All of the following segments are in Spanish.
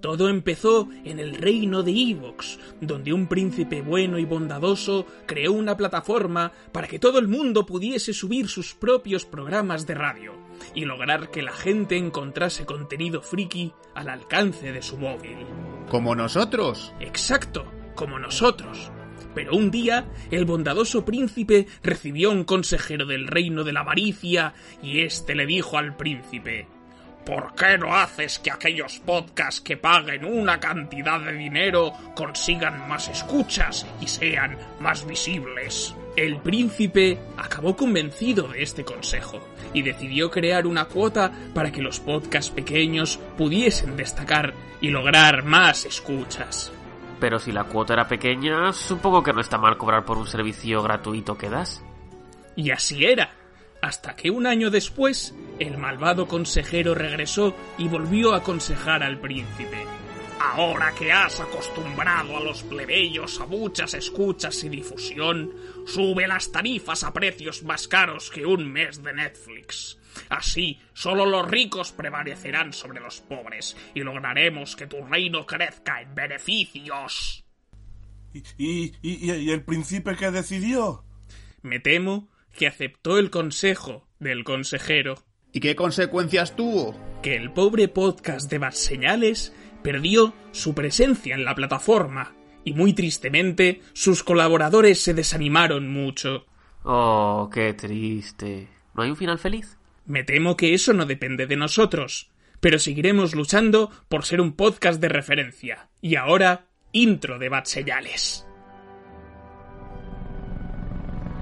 Todo empezó en el reino de Evox, donde un príncipe bueno y bondadoso creó una plataforma para que todo el mundo pudiese subir sus propios programas de radio y lograr que la gente encontrase contenido friki al alcance de su móvil. Como nosotros. Exacto, como nosotros. Pero un día el bondadoso príncipe recibió un consejero del reino de la avaricia y éste le dijo al príncipe ¿Por qué no haces que aquellos podcasts que paguen una cantidad de dinero consigan más escuchas y sean más visibles? El príncipe acabó convencido de este consejo y decidió crear una cuota para que los podcasts pequeños pudiesen destacar y lograr más escuchas. Pero si la cuota era pequeña, supongo que no está mal cobrar por un servicio gratuito que das. Y así era hasta que un año después el malvado consejero regresó y volvió a aconsejar al príncipe. Ahora que has acostumbrado a los plebeyos a muchas escuchas y difusión, sube las tarifas a precios más caros que un mes de Netflix. Así, solo los ricos prevalecerán sobre los pobres y lograremos que tu reino crezca en beneficios. ¿Y, y, y, y el príncipe qué decidió? Me temo que aceptó el consejo del consejero. ¿Y qué consecuencias tuvo? Que el pobre podcast de Bad Señales perdió su presencia en la plataforma y muy tristemente sus colaboradores se desanimaron mucho. Oh, qué triste. ¿No hay un final feliz? Me temo que eso no depende de nosotros, pero seguiremos luchando por ser un podcast de referencia. Y ahora, intro de Bad Señales.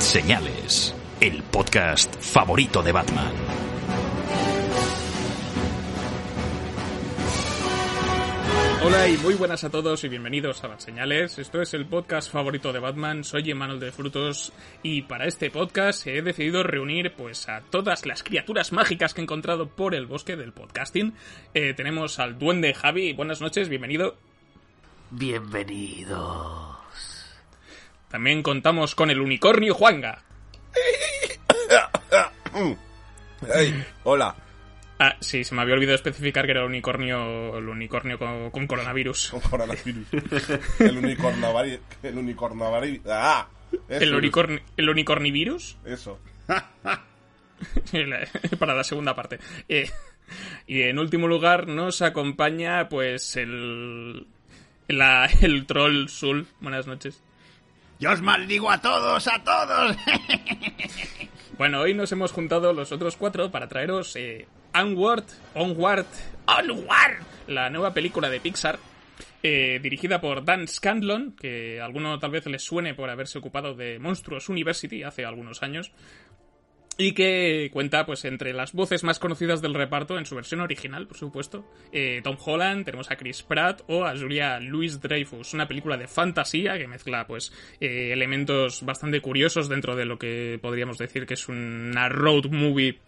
Bat Señales, el podcast favorito de Batman. Hola y muy buenas a todos y bienvenidos a Bad Señales. Esto es el podcast favorito de Batman. Soy Emanuel de Frutos y para este podcast he decidido reunir pues a todas las criaturas mágicas que he encontrado por el bosque del podcasting. Eh, tenemos al duende Javi. Buenas noches, bienvenido. Bienvenidos. También contamos con el unicornio Juanga. Hey, hola. Ah, sí, se me había olvidado especificar que era el unicornio, el unicornio con, con coronavirus. Con coronavirus. El unicornavari... El unicornavari... ¡Ah! Eso, El, unicorni, el unicornivirus. Eso. para la segunda parte. Eh, y en último lugar nos acompaña pues el, la- el troll Sul. Buenas noches. Yo os maldigo a todos, a todos. Bueno, hoy nos hemos juntado los otros cuatro para traeros eh, Onward, Onward, Onward, la nueva película de Pixar, eh, dirigida por Dan Scanlon, que a alguno tal vez les suene por haberse ocupado de Monstruos University hace algunos años, y que cuenta pues entre las voces más conocidas del reparto en su versión original, por supuesto. Eh, Tom Holland, tenemos a Chris Pratt o a Julia Louis Dreyfus, una película de fantasía que mezcla pues eh, elementos bastante curiosos dentro de lo que podríamos decir que es una road movie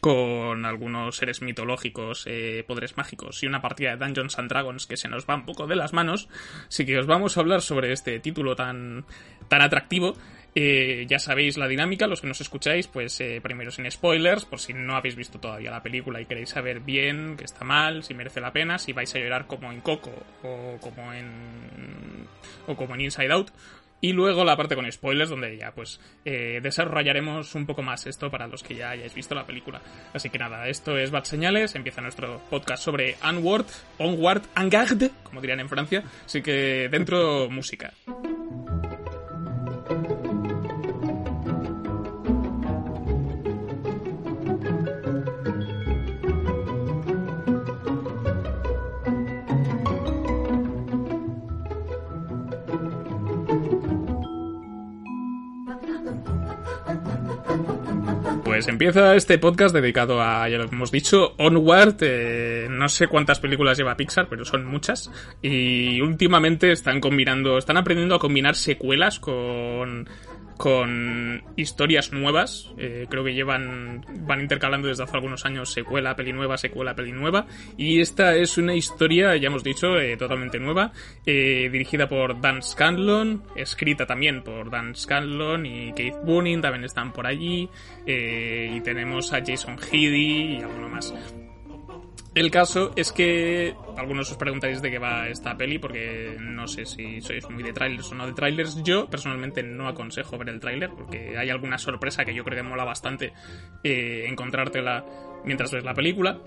con algunos seres mitológicos, eh, poderes mágicos y una partida de Dungeons and Dragons que se nos va un poco de las manos. Así que os vamos a hablar sobre este título tan, tan atractivo. Eh, ya sabéis la dinámica, los que nos escucháis, pues eh, primero sin spoilers, por si no habéis visto todavía la película y queréis saber bien, que está mal, si merece la pena, si vais a llorar como en Coco o como en o como en Inside Out. Y luego la parte con spoilers, donde ya pues eh, desarrollaremos un poco más esto para los que ya hayáis visto la película. Así que nada, esto es Bad Señales, empieza nuestro podcast sobre Onward, Onward, Engard, como dirían en Francia. Así que dentro música. Pues empieza este podcast dedicado a, ya lo hemos dicho, Onward. eh, no sé cuántas películas lleva Pixar, pero son muchas. Y últimamente están combinando, están aprendiendo a combinar secuelas con con historias nuevas. Eh, creo que llevan van intercalando desde hace algunos años secuela, peli nueva, secuela, peli nueva. Y esta es una historia, ya hemos dicho, eh, totalmente nueva, eh, dirigida por Dan Scanlon, escrita también por Dan Scanlon y Keith Boonin también están por allí. y tenemos a Jason Heady y alguno más. El caso es que algunos os preguntáis de qué va esta peli porque no sé si sois muy de trailers o no de trailers. Yo personalmente no aconsejo ver el tráiler porque hay alguna sorpresa que yo creo que mola bastante eh, encontrártela mientras ves la película.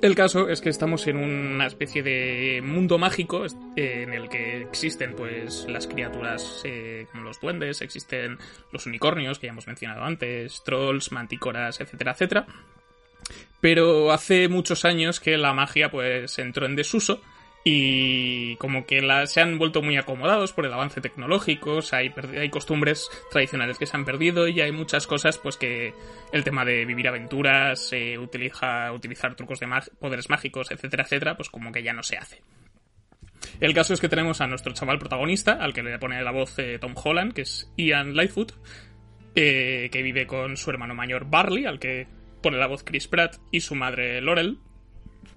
El caso es que estamos en una especie de mundo mágico eh, en el que existen pues las criaturas eh, como los duendes, existen los unicornios que ya hemos mencionado antes, trolls, mantícoras, etcétera, etcétera. Pero hace muchos años que la magia pues entró en desuso y como que la, se han vuelto muy acomodados por el avance tecnológico, o sea, hay, costumbres tradicionales que se han perdido y hay muchas cosas pues que el tema de vivir aventuras, eh, utiliza, utilizar trucos de poderes mágicos, etcétera, etcétera, pues como que ya no se hace. El caso es que tenemos a nuestro chaval protagonista, al que le pone la voz eh, Tom Holland, que es Ian Lightfoot, eh, que vive con su hermano mayor Barley, al que pone la voz Chris Pratt, y su madre Laurel,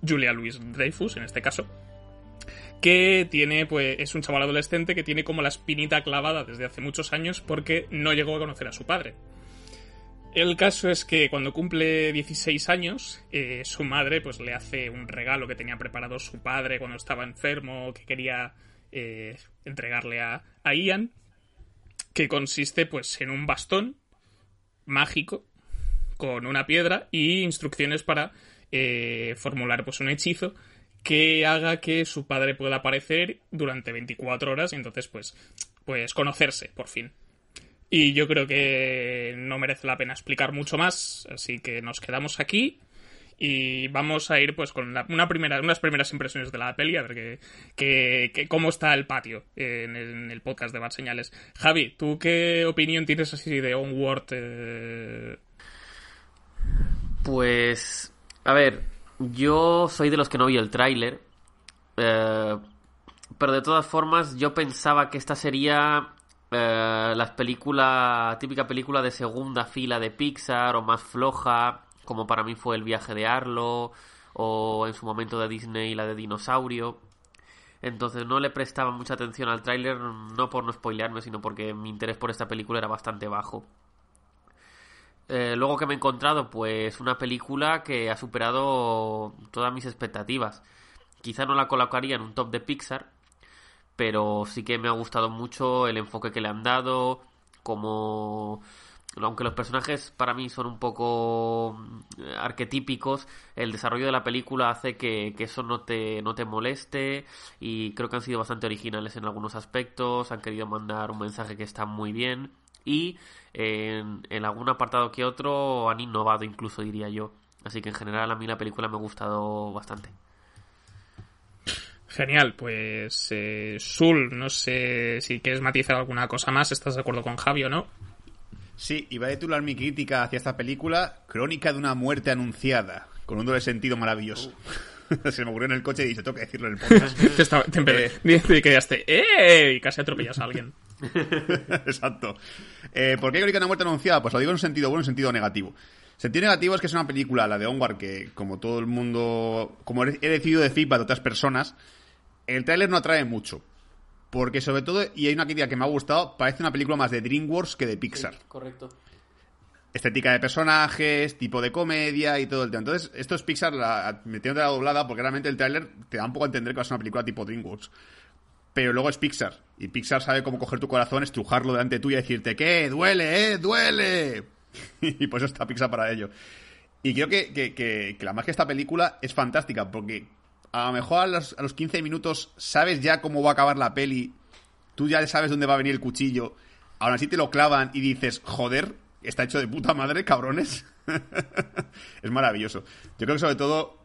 Julia Louis Dreyfus en este caso, que tiene, pues, es un chaval adolescente que tiene como la espinita clavada desde hace muchos años porque no llegó a conocer a su padre. El caso es que cuando cumple 16 años, eh, su madre pues le hace un regalo que tenía preparado su padre cuando estaba enfermo, que quería eh, entregarle a, a Ian, que consiste pues en un bastón mágico con una piedra y instrucciones para eh, formular pues un hechizo que haga que su padre pueda aparecer durante 24 horas y entonces pues pues conocerse por fin. Y yo creo que no merece la pena explicar mucho más, así que nos quedamos aquí y vamos a ir pues con la- una primera, unas primeras impresiones de la peli, a ver que, que- cómo está el patio en el, en el podcast de Bad Señales. Javi, ¿tú qué opinión tienes así de Onward? eh? Pues, a ver, yo soy de los que no vi el tráiler, eh, pero de todas formas yo pensaba que esta sería eh, la película, típica película de segunda fila de Pixar o más floja, como para mí fue el viaje de Arlo o en su momento de Disney la de Dinosaurio. Entonces no le prestaba mucha atención al tráiler, no por no spoilearme, sino porque mi interés por esta película era bastante bajo. Eh, luego que me he encontrado, pues una película que ha superado todas mis expectativas. Quizá no la colocaría en un top de Pixar, pero sí que me ha gustado mucho el enfoque que le han dado, como aunque los personajes para mí son un poco eh, arquetípicos, el desarrollo de la película hace que, que eso no te, no te moleste y creo que han sido bastante originales en algunos aspectos, han querido mandar un mensaje que está muy bien y en, en algún apartado que otro han innovado incluso diría yo. Así que en general a mí la película me ha gustado bastante. Genial, pues eh, Sul, no sé si quieres matizar alguna cosa más, ¿estás de acuerdo con Javi o no? Sí, iba a titular mi crítica hacia esta película Crónica de una muerte anunciada, con un doble sentido maravilloso. Se me ocurrió en el coche y dije, tengo que decirlo en el podcast. Te, estaba- te te quedaste ¡eh! y casi atropellas a alguien. Exacto. Eh, ¿Por qué Crónica de una muerte anunciada? Pues lo digo en un sentido bueno y en un sentido negativo. Sentido negativo es que es una película, la de Onward, que como todo el mundo, como he decidido de feedback de otras personas, el tráiler no atrae mucho. Porque sobre todo, y hay una crítica que me ha gustado, parece una película más de DreamWorks que de Pixar. correcto. estética de personajes, tipo de comedia y todo el tema. Entonces, esto es Pixar la, metiéndote la doblada porque realmente el tráiler te da un poco a entender que va a ser una película tipo DreamWorks. Pero luego es Pixar. Y Pixar sabe cómo coger tu corazón, estrujarlo delante tuyo y decirte, ¿qué? ¡Duele, eh! ¡Duele! y pues está Pixar para ello. Y creo que, que, que, que la magia de esta película es fantástica, porque a lo mejor a los, a los 15 minutos sabes ya cómo va a acabar la peli, tú ya sabes dónde va a venir el cuchillo, aún así te lo clavan y dices, joder, está hecho de puta madre, cabrones. es maravilloso. Yo creo que sobre todo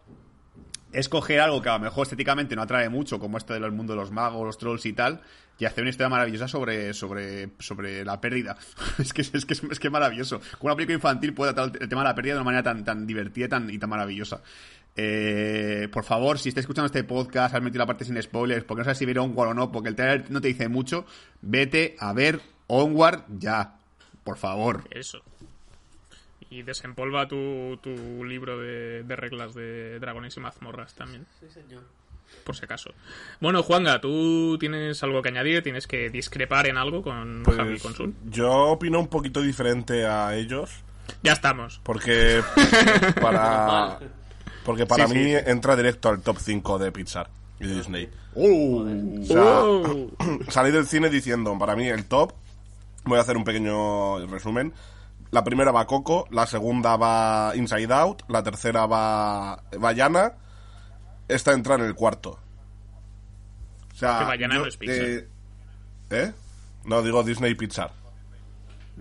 escoger algo que a lo mejor estéticamente no atrae mucho, como este del mundo de los magos, los trolls y tal, y hacer una historia maravillosa sobre, sobre, sobre la pérdida. es, que, es, que, es, que es maravilloso. Como una película infantil puede tratar el tema de la pérdida de una manera tan, tan divertida y tan, y tan maravillosa. Eh, por favor, si estáis escuchando este podcast, has metido la parte sin spoilers, porque no sabes si ver Onward o no, porque el trailer no te dice mucho, vete a ver Onward ya. Por favor. Eso. Y desempolva tu, tu libro de, de reglas de dragones y mazmorras también. Sí, señor. Por si acaso. Bueno, Juanga, ¿tú tienes algo que añadir? ¿Tienes que discrepar en algo con Pues, Javi y con Sul? yo opino un poquito diferente a ellos. Ya estamos. Porque para porque para Sí, mí sí. entra directo al top 5 de Pixar y Disney. O sea, Oh. salí del cine diciendo, para mí el top, voy a hacer un pequeño resumen. La primera va Coco, la segunda va Inside Out, la tercera va Bayana, esta entra en el cuarto. O sea, Que Vaiana no es Pixar. eh, ¿eh? No, digo Disney Pixar.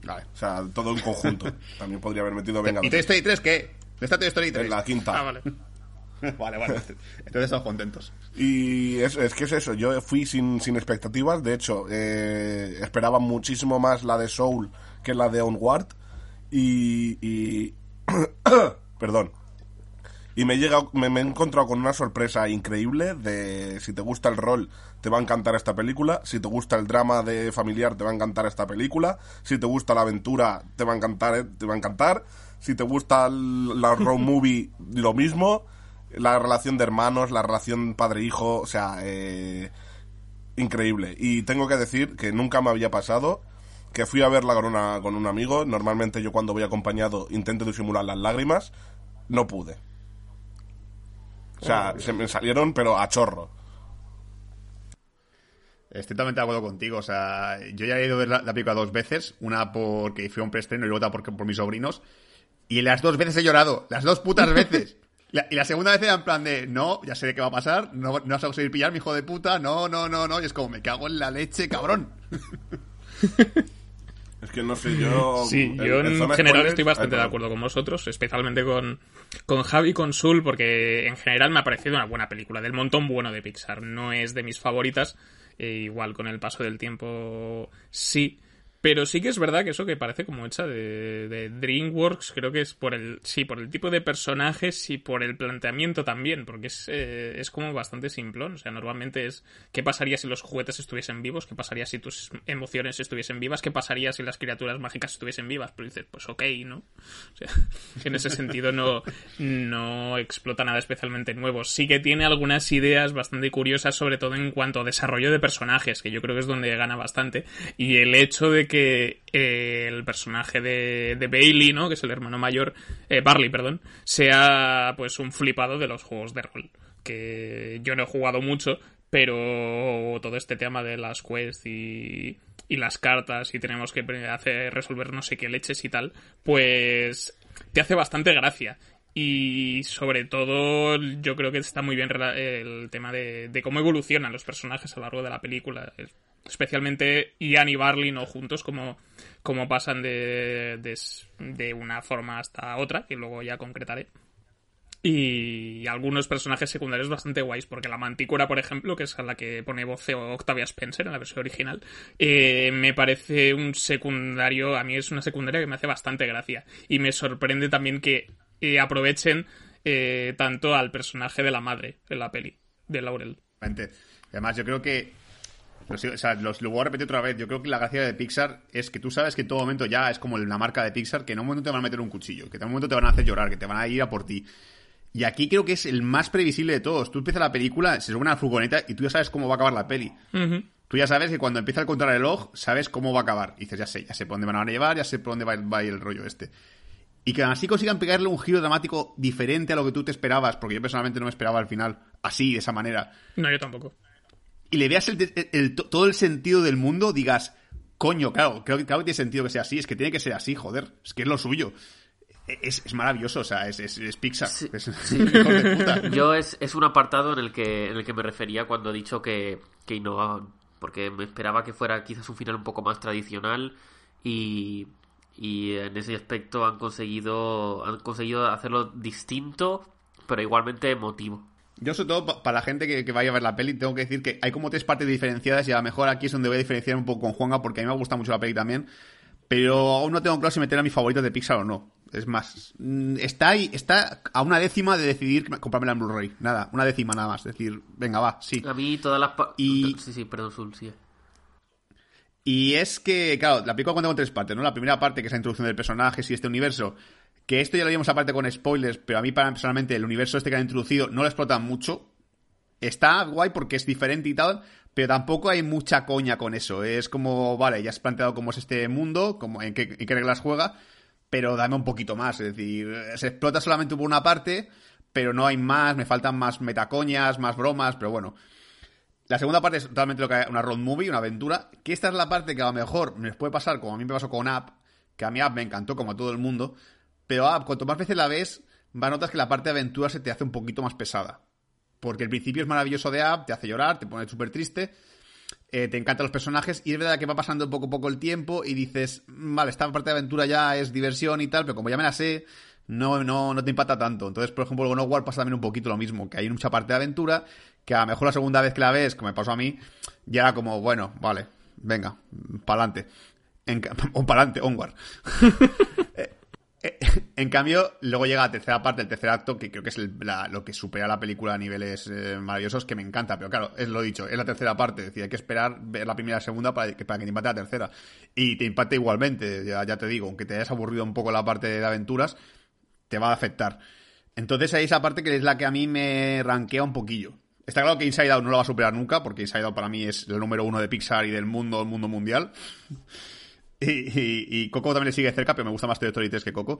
vale. O sea, todo en conjunto. También podría haber metido ¿Y Toy. Story 3 qué? ¿Dónde está Toy Story 3? En la quinta. Ah, vale. vale, vale. Entonces estamos contentos. Y es, es que es eso, yo fui sin, sin expectativas, de hecho, eh, esperaba muchísimo más la de Soul que la de Onward, y... y perdón. Y me, he llegado- me, me he encontrado con una sorpresa increíble de si te gusta el rol, te va a encantar esta película, si te gusta el drama de familiar, te va a encantar esta película, si te gusta la aventura, te va a encantar, eh, te va a encantar, si te gusta el- la road movie, lo mismo, la relación de hermanos, la relación padre-hijo, o sea, eh, increíble. Y tengo que decir que nunca me había pasado que fui a verla con, una, con un amigo. Normalmente yo cuando voy acompañado intento disimular las lágrimas. No pude. O sea, se me salieron, pero a chorro. Estoy totalmente de acuerdo contigo. O sea, yo ya he ido a ver la, la película dos veces. Una porque fue un preestreno y otra porque, por mis sobrinos. Y las dos veces he llorado. Las dos putas veces. La- y la segunda vez era en plan de, no, ya sé de qué va a pasar. No, no vas a conseguir pillar, mi hijo de puta. No, no, no, no. Y es como, me cago en la leche, cabrón. Es que no sé, yo... Sí, yo en general estoy bastante de acuerdo con vosotros, especialmente con, con Javi y con Sul, porque en general me ha parecido una buena película, del montón bueno de Pixar. No es de mis favoritas, e igual con el paso del tiempo sí. Pero sí que es verdad que eso que parece como hecha de, DreamWorks, creo que es por el, sí, por el tipo de personajes y por el planteamiento también, porque es, eh, es como bastante simplón. O sea, normalmente es qué pasaría si los juguetes estuviesen vivos, qué pasaría si tus emociones estuviesen vivas, qué pasaría si las criaturas mágicas estuviesen vivas. Pero dices, pues ok, ¿no? O sea, en ese sentido no, no explota nada especialmente nuevo. Sí que tiene algunas ideas bastante curiosas, sobre todo en cuanto a desarrollo de personajes, que yo creo que es donde gana bastante. Y el hecho de que eh, el personaje de, de Bailey, ¿no? Que es el hermano mayor, eh, Barley, perdón, sea pues un flipado de los juegos de rol. Que yo no he jugado mucho, pero todo este tema de las quests y, las cartas y tenemos que hacer resolver no sé qué leches y tal, pues te hace bastante gracia. Y sobre todo, yo creo que está muy bien el tema de, de cómo evolucionan los personajes a lo largo de la película. Especialmente Ian y Barley, no juntos, como, como pasan de, de, una forma hasta otra, que luego ya concretaré. Y algunos personajes secundarios bastante guays, porque la mantícora, por ejemplo, que es a la que pone voz Octavia Spencer en la versión original, eh, me parece un secundario, a mí es una secundaria que me hace bastante gracia. Y me sorprende también que eh, aprovechen eh, tanto al personaje de la madre en la peli, de Laurel. Además, yo creo que. Lo sigo- o sea, los, lo voy a repetir otra vez. Yo creo que la gracia de Pixar es que tú sabes que en todo momento ya es como la marca de Pixar, que en un momento te van a meter un cuchillo, que en un momento te van a hacer llorar, que te van a ir a por ti. Y aquí creo que es el más previsible de todos. Tú empiezas la película, se sube una furgoneta y tú ya sabes cómo va a acabar la peli. Tú ya sabes que cuando empieza el contrarreloj, sabes cómo va a acabar. Y dices, ya sé, ya sé por dónde van a llevar, ya sé por dónde va, va a ir el rollo este. Y que así consigan pegarle un giro dramático diferente a lo que tú te esperabas, porque yo personalmente no me esperaba al final así, de esa manera. No, yo tampoco. Y le veas el- el- todo el sentido del mundo, digas, coño, claro, creo que, claro que tiene sentido que sea así, es que tiene que ser así, joder, es que es lo suyo. Es, es maravilloso, o sea, es, es, es Pixar. Sí, es, sí. hijos de puta. Yo es, es un apartado en el que en el que me refería cuando he dicho que, que innovaban. Porque me esperaba que fuera quizás un final un poco más tradicional y, y en ese aspecto han conseguido, han conseguido hacerlo distinto, pero igualmente emotivo. Yo, sobre todo, pa- para la gente que, que vaya a ver la peli, tengo que decir que hay como tres partes diferenciadas y a lo mejor aquí es donde voy a diferenciar un poco con Juanga porque a mí me gusta mucho la peli también. Pero aún no tengo claro si meter a mis favoritos de Pixar o no. Es más, mm, está ahí, está a una décima de decidir comprármela en Blu-ray. Nada, una décima nada más. Es decir, venga, va, sí. A mí todas las... Y- Sí, sí, perdón, Sul, sí. Y es que, claro, la película cuenta con tres partes, ¿no? La primera parte, que es la introducción del personaje y este universo, que esto ya lo vimos aparte con spoilers, pero a mí personalmente el universo este que han introducido no lo explotan mucho. Está guay porque es diferente y tal, pero tampoco hay mucha coña con eso. Es como, vale, ya has planteado cómo es este mundo, cómo, en, qué, en qué reglas juega, pero dame un poquito más. Es decir, se explota solamente por una parte, pero no hay más, me faltan más metacoñas, más bromas, pero bueno. La segunda parte es totalmente lo que una road movie, una aventura. Que esta es la parte que a lo mejor me puede pasar, como a mí me pasó con App, que a mí App me encantó como a todo el mundo. Pero App, cuanto más veces la ves, va a notar que la parte de aventura se te hace un poquito más pesada. Porque el principio es maravilloso de App, te hace llorar, te pone súper triste, eh, te encantan los personajes, y es verdad que va pasando poco a poco el tiempo y dices, "Mm, vale, esta parte de aventura ya es diversión y tal, pero como ya me la sé, no, no, no te impacta tanto. Entonces, por ejemplo, con War pasa también un poquito lo mismo, que hay mucha parte de aventura, que a lo mejor la segunda vez que la ves, como me pasó a mí, ya como, bueno, vale, venga, pa'lante. En, o pa'lante, onward. En cambio, luego llega la tercera parte, el tercer acto, que creo que es lo que supera la película a niveles eh, maravillosos, que me encanta. Pero claro, es lo dicho, es la tercera parte. Es decir, hay que esperar ver la primera y la segunda para que, para que te impacte la tercera. Y te impacte igualmente, ya, te digo, aunque te hayas aburrido un poco la parte de aventuras, te va a afectar. Entonces hay esa parte que es la que a mí me rankea un poquillo. Está claro que Inside Out no lo va a superar nunca, porque Inside Out para mí es el número uno de Pixar y del mundo, el mundo mundial. Y, y- y Coco también le sigue cerca, pero me gusta más Toy Story 3 que Coco.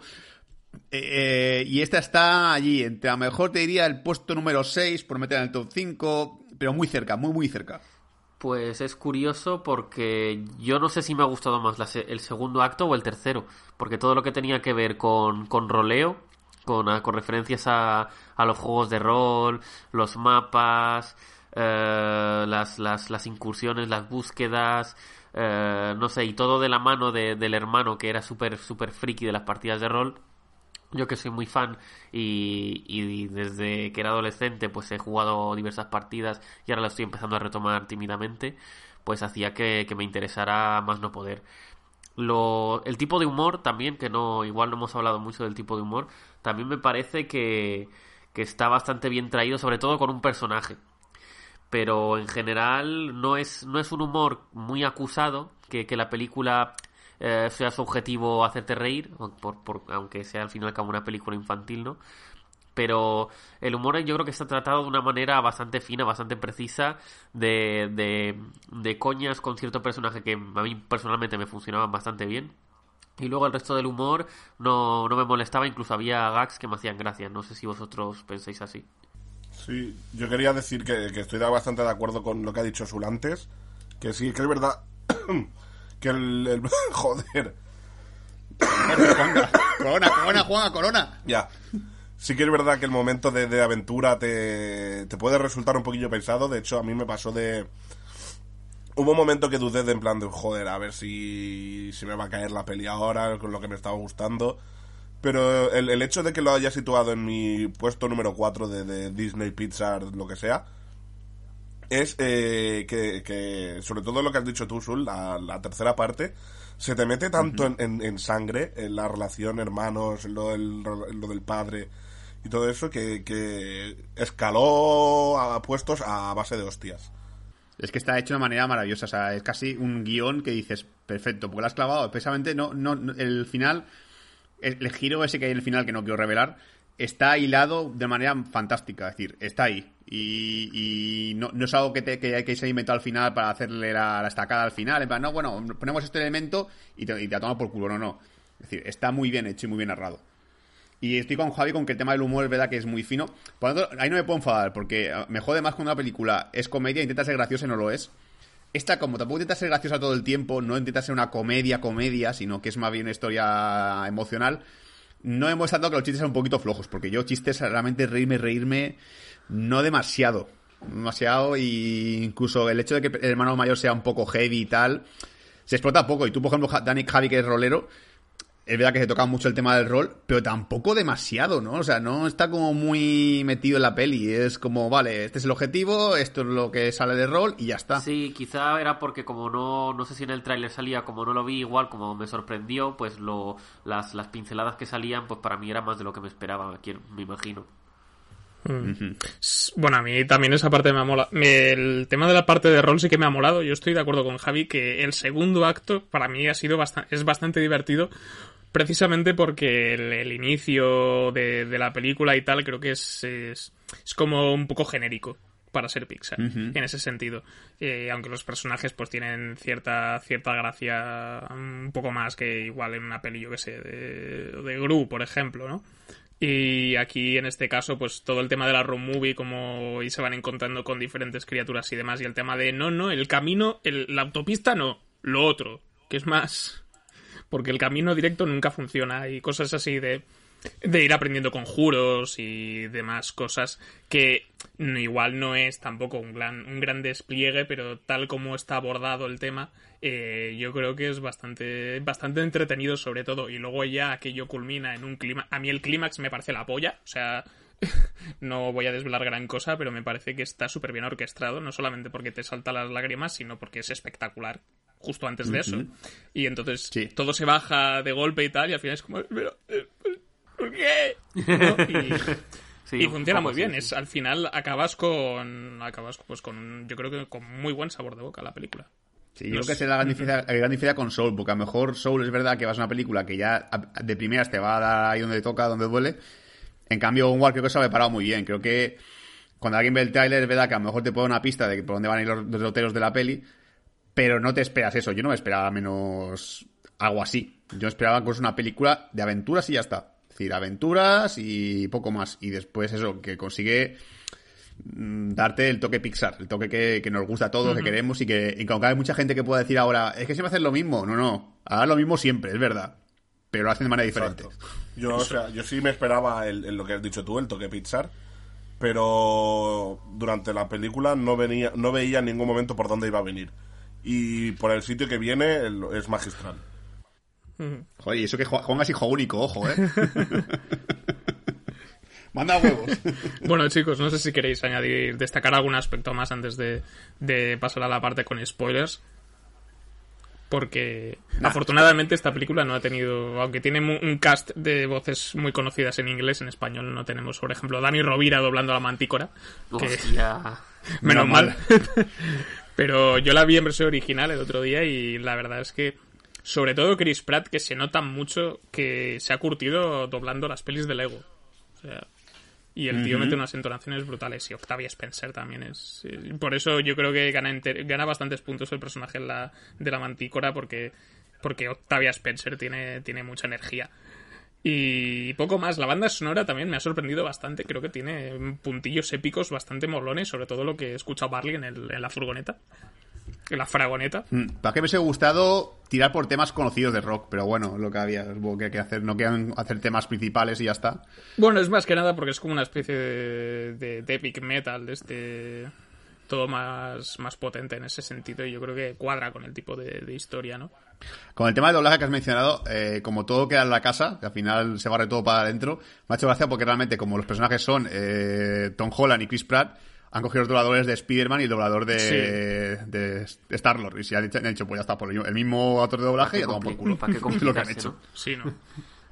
Eh, eh, y esta está allí, entre a lo mejor te diría el puesto número 6 por meter en el top 5, pero muy cerca, muy, muy cerca. Pues es curioso porque yo no sé si me ha gustado más el segundo acto o el tercero, porque todo lo que tenía que ver con, con roleo, con, ah, con referencias a, a los juegos de rol, los mapas, eh, las, las incursiones, las búsquedas, eh, no sé, y todo de la mano de- del hermano que era súper súper friki de las partidas de rol, yo que soy muy fan y, y desde que era adolescente pues he jugado diversas partidas y ahora las estoy empezando a retomar tímidamente, pues hacía que, que me interesara más no poder. Lo, el tipo de humor también, que no, igual no hemos hablado mucho del tipo de humor, también me parece que, que está bastante bien traído, sobre todo con un personaje. Pero en general no es, no es un humor muy acusado, que, que la película eh, sea su objetivo hacerte reír, por, por- aunque sea al fin y al cabo una película infantil, ¿no? Pero el humor yo creo que está tratado de una manera bastante fina, bastante precisa, de, de, de coñas con cierto personaje que a mí personalmente me funcionaban bastante bien. Y luego el resto del humor no, no me molestaba, incluso había gags que me hacían gracia. No sé si vosotros pensáis así. Sí, yo quería decir que, que estoy bastante de acuerdo con lo que ha dicho Sul antes. Que sí, que es verdad que el... el- joder, Corona, corona, corona, Juana, corona. ya. Sí que es verdad que el momento de, de aventura te, te puede resultar un poquillo pesado. De hecho, a mí me pasó de... Hubo un momento que dudé de en plan de, joder, a ver si, si me va a caer la peli ahora con lo que me estaba gustando. Pero el, el hecho de que lo haya situado en mi puesto número 4 de, de Disney, Pixar, lo que sea, es eh, que, que, sobre todo lo que has dicho tú, Sul, la, la tercera parte, se te mete tanto en, en- en sangre, en la relación hermanos, en lo, del- en lo del padre y todo eso, que, que escaló a puestos a base de hostias. Es que está hecho de una manera maravillosa, o sea, es casi un guion que dices, perfecto, porque lo has clavado, precisamente no, no, no- el final, el, giro ese que hay en el final que no quiero revelar, está hilado de manera fantástica, es decir, está ahí. Y, y no, no es algo que, te, que, que se inventado al final para hacerle la, estacada al final, no, bueno, ponemos este elemento y te, y te por culo, no, no. Es decir, está muy bien hecho y muy bien narrado. Y estoy con Javi con que el tema del humor es verdad que es muy fino. Por lo tanto, ahí no me puedo enfadar, porque ah, me jode más cuando una película es comedia, intenta ser graciosa y no lo es. Esta, como tampoco intenta ser graciosa todo el tiempo, no intenta ser una comedia, comedia, sino que es más bien una historia emocional. No hemos estado que los chistes sean un poquito flojos, porque yo chistes realmente reírme, reírme, no demasiado. Demasiado, y incluso el hecho de que el hermano mayor sea un poco heavy y tal, se explota poco. Y tú, por ejemplo, Dani Javi, que es rolero, es verdad que se toca mucho el tema del rol, pero tampoco demasiado, ¿no? O sea, no está como muy metido en la peli. Es como, vale, este es el objetivo, esto es lo que sale de rol y ya está. Sí, quizá era porque como no, no sé si en el tráiler salía, como no lo vi igual, como me sorprendió, pues lo, las, las pinceladas que salían, pues para mí era más de lo que me esperaba, me imagino. Mm. Bueno, a mí también esa parte me ha molado. El tema de la parte de rol sí que me ha molado. Yo estoy de acuerdo con Javi que el segundo acto para mí ha sido bastante, es bastante divertido precisamente porque el, inicio de, la película y tal creo que es, es, como un poco genérico para ser Pixar en ese sentido. Eh, aunque los personajes pues tienen cierta cierta gracia un poco más que igual en una peli yo que sé de, de Gru por ejemplo no y aquí en este caso pues todo el tema de la road movie como y se van encontrando con diferentes criaturas y demás y el tema de no no el camino el, la autopista no lo otro que es más porque el camino directo nunca funciona y cosas así de, de ir aprendiendo conjuros y demás cosas que igual no es tampoco un gran, un gran despliegue, pero tal como está abordado el tema, eh, yo creo que es bastante, bastante entretenido sobre todo. Y luego ya aquello culmina en un clima... A mí el clímax me parece la polla, o sea... no voy a desvelar gran cosa, pero me parece que está súper bien orquestado, no solamente porque te salta las lágrimas, sino porque es espectacular justo antes de eso. Y entonces todo se baja de golpe y tal, y al final es como, pero, eh, ¿por qué? Y, funciona muy bien. Es, al final acabas con, acabas pues con, yo creo que con muy buen sabor de boca la película. Sí, yo creo que es la gran, diferencia, con Soul, porque a lo mejor Soul es verdad que vas a una película que ya de primeras te va a dar ahí donde toca, donde duele. En cambio, Onward creo que se ha preparado muy bien. Creo que cuando alguien ve el trailer es verdad que a lo mejor te pone una pista de por dónde van a ir los derroteros de la peli, pero no te esperas eso. Yo no me esperaba menos algo así. Yo esperaba que una película de aventuras y ya está. Es decir, aventuras y poco más. Y después eso, que consigue mm, darte el toque Pixar, el toque que, nos gusta a todos, que queremos y que, y aunque hay mucha gente que pueda decir ahora, es que siempre hacen lo mismo. No, no, hagan lo mismo siempre, es verdad. Pero lo hacen de manera diferente. Yo, o sea, yo sí me esperaba el, lo que has dicho tú, el toque Pixar pero durante la película no venía no veía en ningún momento por dónde iba a venir y por el sitio que viene es magistral. Joder, y eso que Juan es hijo único, ojo, ¿eh? Manda huevos. bueno, chicos, no sé si queréis añadir, destacar algún aspecto más antes de, pasar a la parte con spoilers. Porque afortunadamente esta película no ha tenido, aunque tiene un cast de voces muy conocidas en inglés, en español no tenemos, por ejemplo, Dani Rovira doblando a la mantícora. Que... Menos mal. Pero yo la vi en versión original el otro día y la verdad es que, sobre todo Chris Pratt, que se nota mucho que se ha curtido doblando las pelis de Lego. O sea, y el tío mete unas entonaciones brutales. Y Octavia Spencer también es. Por eso yo creo que gana, gana bastantes puntos el personaje la, de la mantícora, porque, porque Octavia Spencer tiene, tiene mucha energía. Y poco más, la banda sonora también me ha sorprendido bastante. Creo que tiene puntillos épicos bastante molones, sobre todo lo que he escuchado Barley en, el, en la furgoneta. En la fragoneta. Mm, para que me hubiese gustado tirar por temas conocidos de rock, pero bueno, lo que había, que hay que hacer, no quedan hacer temas principales y ya está. Bueno, es más que nada porque es como una especie de, de epic metal, de este todo más, más potente en ese sentido y yo creo que cuadra con el tipo de, historia, ¿no? Con el tema de doblaje que has mencionado, eh, como todo queda en la casa, que al final se barre todo para adentro, me ha hecho gracia porque realmente como los personajes son eh, Tom Holland y Chris Pratt, han cogido los dobladores de Spider-Man y el doblador de, de, Star-Lord. Y si han dicho, pues ya está, por el mismo autor de doblaje y ya toman por culo. ¿Para qué lo que han hecho? Sí, ¿no?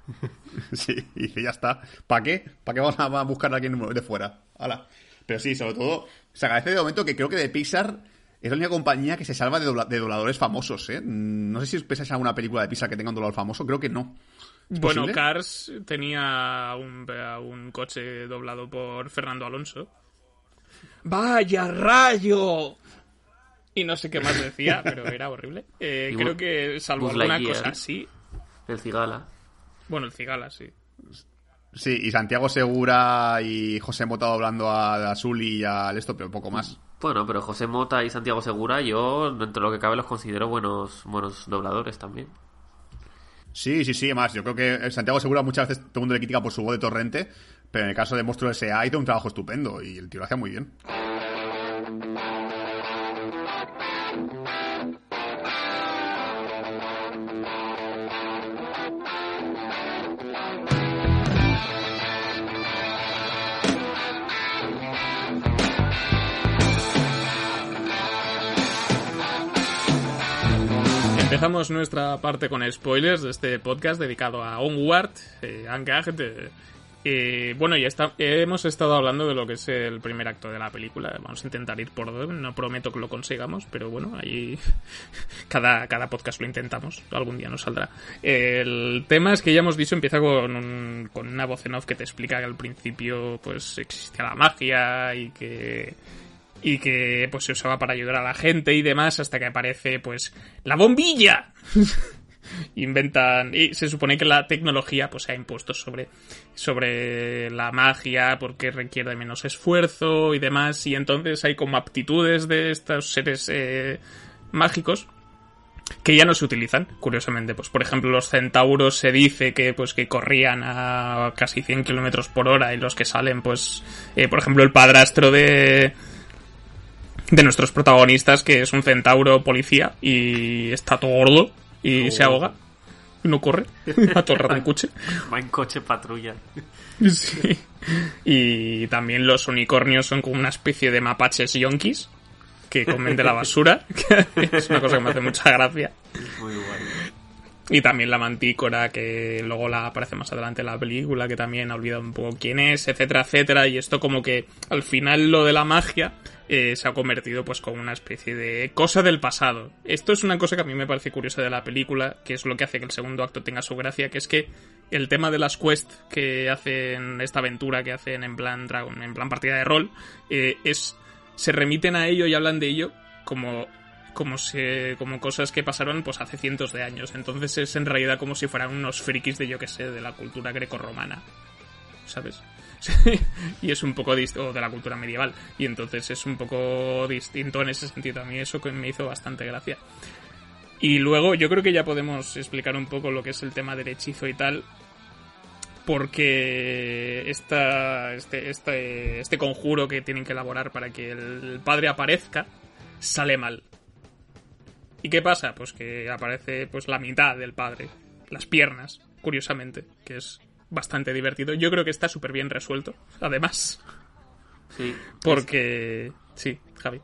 sí, y ya está. ¿Para qué? ¿Para qué vamos a buscar a alguien de fuera? Hala. Pero sí, sobre todo, se agradece de momento que creo que de Pixar es la única compañía que se salva de, dobladores famosos, ¿eh? No sé si pensáis en alguna película de Pixar que tenga un doblador famoso, creo que no. Bueno, Cars tenía un, un coche doblado por Fernando Alonso. ¡Vaya rayo! Y no sé qué más decía, pero era horrible. Eh, creo que salvo alguna cosa así. El Cigala. Bueno, el Cigala, sí. Sí, y Santiago Segura y José Mota hablando a, a Sully y al esto, pero poco más. Bueno, pero José Mota y Santiago Segura, yo, dentro de lo que cabe, los considero buenos, buenos dobladores también. Sí, sí, sí, más. Yo creo que Santiago Segura muchas veces todo el mundo le critica por su voz de torrente, pero en el caso de Monstruo S.A. hizo un trabajo estupendo y el tío lo hacía muy bien. Empezamos nuestra parte con spoilers de este podcast dedicado a Onward, eh, eh, bueno, ya está, hemos estado hablando de lo que es el primer acto de la película. Vamos a intentar ir por orden. No prometo que lo consigamos, pero bueno, ahí cada, cada podcast lo intentamos. Algún día nos saldrá. El tema es que ya hemos dicho, empieza con, un- con una voz en off que te explica que al principio pues existía la magia y que y que pues se usaba para ayudar a la gente y demás hasta que aparece pues la bombilla inventan y se supone que la tecnología pues se ha impuesto sobre sobre la magia porque requiere menos esfuerzo y demás y entonces hay como aptitudes de estos seres eh, mágicos que ya no se utilizan, curiosamente. Pues, por ejemplo, los centauros se dice que, pues, que corrían a casi 100 kilómetros por hora y los que salen, pues, eh, por ejemplo, el padrastro de, de nuestros protagonistas, que es un centauro policía y está todo gordo y se ahoga y no corre, va todo el rato en coche. Va en coche patrulla. Sí. Y también los unicornios son como una especie de mapaches yonkis que comen de la basura, que es una cosa que me hace mucha gracia. Muy guay. Y también la mantícora, que luego la aparece más adelante en la película, que también ha olvidado un poco quién es, etcétera, etcétera. Y esto como que al final lo de la magia eh, se ha convertido pues como una especie de cosa del pasado. Esto es una cosa que a mí me parece curiosa de la película, que es lo que hace que el segundo acto tenga su gracia, que es que el tema de las quests que hacen, esta aventura que hacen en plan Dragon, en plan partida de rol, eh, es se remiten a ello y hablan de ello como como se como cosas que pasaron pues hace cientos de años entonces es en realidad como si fueran unos frikis de yo que sé de la cultura grecorromana sabes y es un poco distinto de la cultura medieval y entonces es un poco distinto en ese sentido a mí eso me hizo bastante gracia y luego yo creo que ya podemos explicar un poco lo que es el tema del hechizo y tal porque esta, este, este, este conjuro que tienen que elaborar para que el padre aparezca sale mal. ¿Y qué pasa? Pues que aparece pues la mitad del padre, las piernas, curiosamente, que es bastante divertido. Yo creo que está súper bien resuelto, además, Sí. porque... Sí, Javi.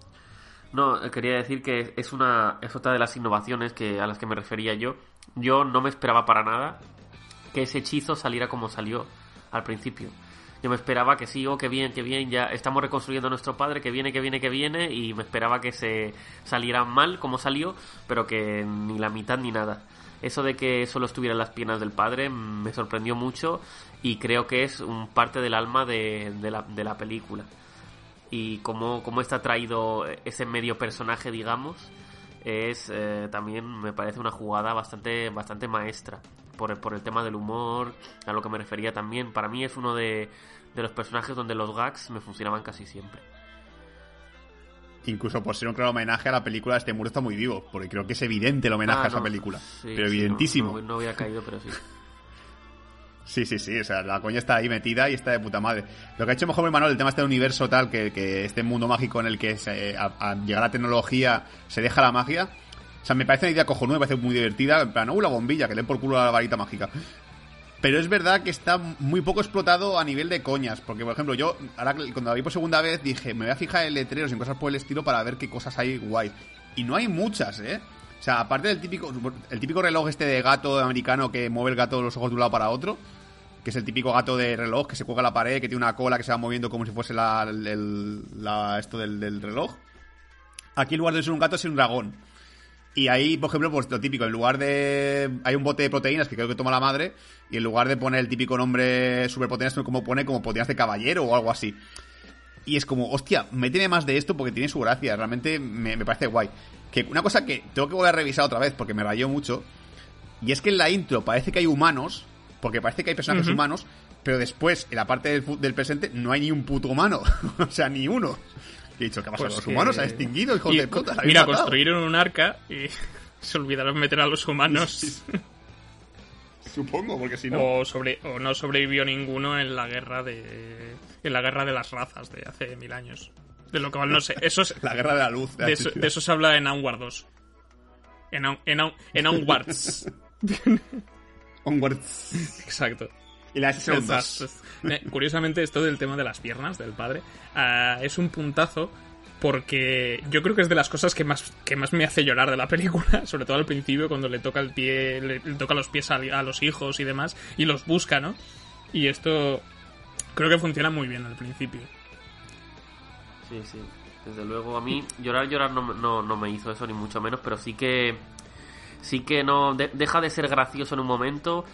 No, quería decir que es una es otra de las innovaciones que a las que me refería yo. Yo no me esperaba para nada que ese hechizo saliera como salió al principio. Yo me esperaba que sí, oh, que bien, que bien, ya estamos reconstruyendo a nuestro padre, que viene, que viene, que viene, y me esperaba que se saliera mal como salió, pero que ni la mitad ni nada. Eso de que solo estuvieran las piernas del padre mm, me sorprendió mucho y creo que es un parte del alma de, de la, de la película y cómo, cómo está traído ese medio personaje, digamos, es eh, también me parece una jugada bastante, bastante maestra por, el- por el tema del humor, a lo que me refería también. Para mí es uno de, de los personajes donde los gags me funcionaban casi siempre. Incluso por ser un claro homenaje a la película, este muro está muy vivo, porque creo que es evidente el homenaje Ah, a esa no. película. Sí, pero evidentísimo. No, no, no había caído, pero sí. Sí, sí, sí, o sea, la coña está ahí metida y está de puta madre. Lo que ha hecho mejor Manuel, el tema este universo tal, que, que este mundo mágico en el que se- a, a llegar la tecnología se deja la magia, o sea, me parece una idea cojonuda, me parece muy divertida, en plan, uh, la bombilla, que le den por culo a la varita mágica. Pero es verdad que está muy poco explotado a nivel de coñas, porque por ejemplo yo, ahora cuando la vi por segunda vez, dije, me voy a fijar en letreros y cosas por el estilo para ver qué cosas hay guay. Y no hay muchas, ¿eh? O sea, aparte del típico, el típico reloj este de gato americano que mueve el gato los ojos de un lado para otro, que es el típico gato de reloj que se cuelga a la pared, que tiene una cola que se va moviendo como si fuese la, el- esto del, del reloj. Aquí en lugar de ser un gato es un dragón. Y ahí, por ejemplo, pues lo típico, en lugar de... Hay un bote de proteínas que creo que toma la madre, y en lugar de poner el típico nombre superproteínas, como pone como proteínas de caballero o algo así. Y es como, hostia, méteme más de esto porque tiene su gracia, realmente me, me parece guay. Que una cosa que tengo que volver a revisar otra vez porque me rayó mucho, y es que en la intro parece que hay humanos, porque parece que hay personajes humanos, Pero después, en la parte del, del presente, no hay ni un puto humano. o sea, ni uno. Y he dicho, ¿qué ha pasado? Pues Los que- humanos se han extinguido, hijos Y, de puta. Mira, matado. construyeron un arca y se olvidaron meter a los humanos. Supongo, porque si no... O, sobre, o no sobrevivió ninguno en la guerra de en la guerra de las razas de hace mil años. De lo cual no sé. Eso es- La guerra de la luz. de, eso, de eso se habla en Onward 2. En, On- en, On- en Onwards. Onwards. Exacto. Y las segundas. Eh, Curiosamente, esto del tema de las piernas del padre ah, es un puntazo porque yo creo que es de las cosas que más, que más me hace llorar de la película, sobre todo al principio cuando le toca el pie, le, le toca los pies a, a los hijos y demás y los busca, ¿no? Y esto creo que funciona muy bien al principio. Sí, sí. Desde luego, a mí llorar, llorar no, no, no me hizo eso, ni mucho menos, pero sí que. Sí que no. de- deja de ser gracioso en un momento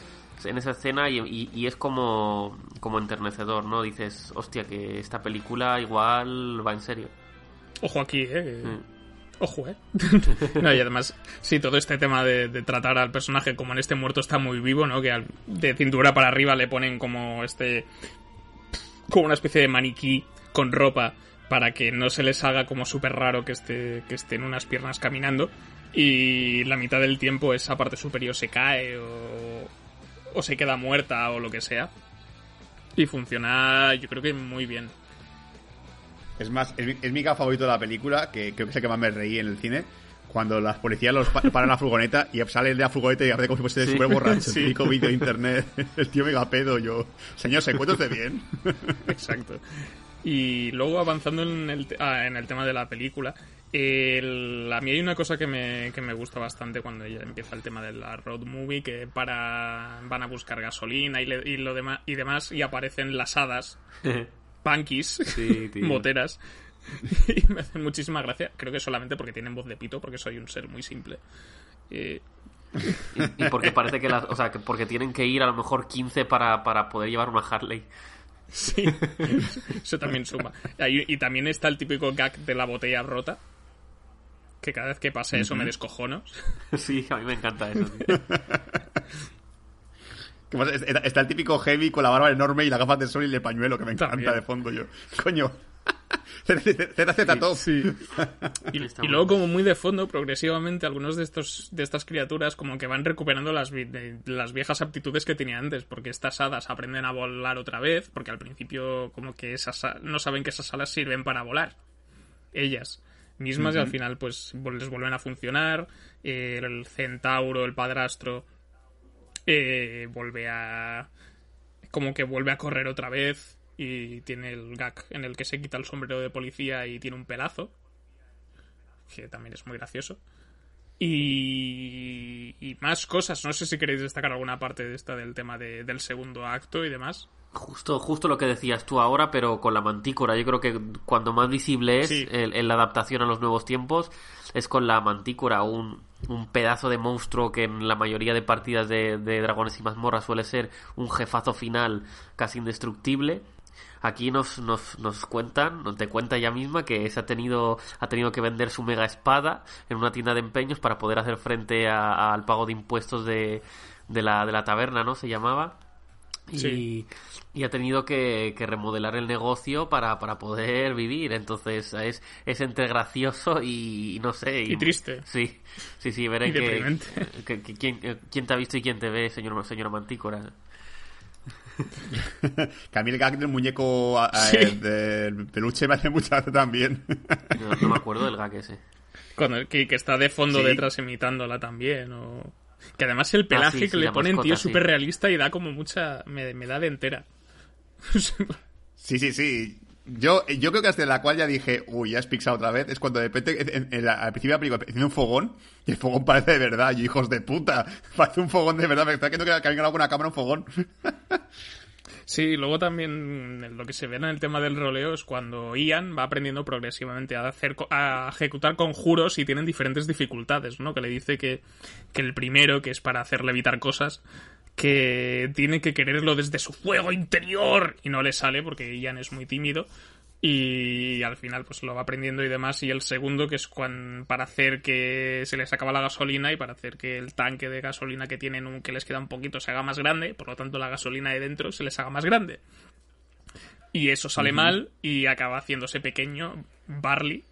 en esa escena y, y- y es como. como enternecedor, ¿no? Dices, hostia, que esta película igual va en serio. Ojo aquí, ¿eh? Mm. Ojo, ¿eh? no, y además, sí, todo este tema de, de tratar al personaje como en este muerto está muy vivo, ¿no? Que al- de cintura para arriba le ponen como este... como una especie de maniquí con ropa para que no se les haga como súper raro que esté, que esté en unas piernas caminando y la mitad del tiempo esa parte superior se cae o, o se queda muerta o lo que sea. Y funciona, yo creo que muy bien. Es más, es mi, es mi favorito de la película, que creo que es el que más me reí en el cine. Cuando las policías los pa- paran la furgoneta y sale el de la furgoneta y hace como si fuese Sí. súper borracho. Sí. Típico vídeo de internet. El tío mega pedo, yo. Señor, ¿se encuentra bien? Exacto. Y luego avanzando en el, te- ah, en el tema de la película, el- a mí hay una cosa que me, que me gusta bastante cuando ya empieza el tema de la road movie, que para van a buscar gasolina y, le- y lo demás y demás y aparecen las hadas, punkies, Sí, moteras. Y me hacen muchísima gracia, creo que solamente porque tienen voz de pito, porque soy un ser muy simple. Eh, Y, y porque parece que las. O sea, que porque tienen que ir a lo mejor 15 para, para poder llevar una Harley. Sí, eso también suma. Y también está el típico gag de la botella rota. Que cada vez que pasa eso me descojono. Sí, a mí me encanta eso, tío. Más, Está el típico heavy con la barba enorme y las gafas de sol y el pañuelo que me encanta También. de fondo yo. Coño. ZZ Top. Sí. Y, y luego, como muy de fondo, progresivamente, algunos de estos de estas criaturas como que van recuperando las, de- las viejas aptitudes que tenía antes, porque estas hadas aprenden a volar otra vez, porque al principio como que esas no saben que esas alas sirven para volar. Ellas mismas y al final pues les vuelven a funcionar. Eh, el centauro, el padrastro, eh, vuelve a... como que vuelve a correr otra vez y tiene el gag en el que se quita el sombrero de policía y tiene un pelazo, que también es muy gracioso. Y, y más cosas, no sé si queréis destacar alguna parte de esta del tema de- del segundo acto y demás. Justo, justo lo que decías tú ahora, pero con la mantícora. Yo creo que cuando más visible es Sí. el- en la adaptación a los nuevos tiempos es con la mantícora, un, un pedazo de monstruo que en la mayoría de partidas de, de dragones y mazmorras suele ser un jefazo final casi indestructible. Aquí nos, nos, nos cuentan, nos te cuenta ella misma que se ha tenido, ha tenido que vender su mega espada en una tienda de empeños para poder hacer frente a- al pago de impuestos de, de, la, de la taberna, ¿no? Se llamaba. Y, Sí. y ha tenido que, que remodelar el negocio para, para poder vivir. Entonces es, es entre gracioso y, y no sé. Y triste. Sí, sí, sí, veré que, deprimente. que- que- quién, eh, quién te ha visto y quién te ve, señor, señora Mantícora. Que a mí el gag del muñeco Sí. eh, del peluche me hace mucha gracia también. No, no me acuerdo del gag ese. Cuando, que, que está de fondo Sí. detrás imitándola también. O... Que además el pelaje Ah, sí, que sí, le ponen, tío, es sí. súper realista y da como mucha. Me, me da de entera. Sí, sí, sí. Yo, yo creo que hasta la cual ya dije, uy, ya has pixado otra vez, es cuando de repente, en- en la- al principio de la película, enciende un fogón, y el fogón parece de verdad, y hijos de puta, parece un fogón de verdad, me está que, que habían grabado con una cámara un fogón. Sí, luego también lo que se ve en el tema del roleo es cuando Ian va aprendiendo progresivamente a hacer a ejecutar conjuros y tienen diferentes dificultades, ¿no? Que le dice que, que el primero, que es para hacerle evitar cosas, que tiene que quererlo desde su fuego interior y no le sale porque Ian es muy tímido. Y al final pues lo va aprendiendo y demás y el segundo que es para hacer que se les acaba la gasolina y para hacer que el tanque de gasolina que tienen un- que les queda un poquito se haga más grande por lo tanto la gasolina de dentro se les haga más grande y eso sale mal y acaba haciéndose pequeño Barley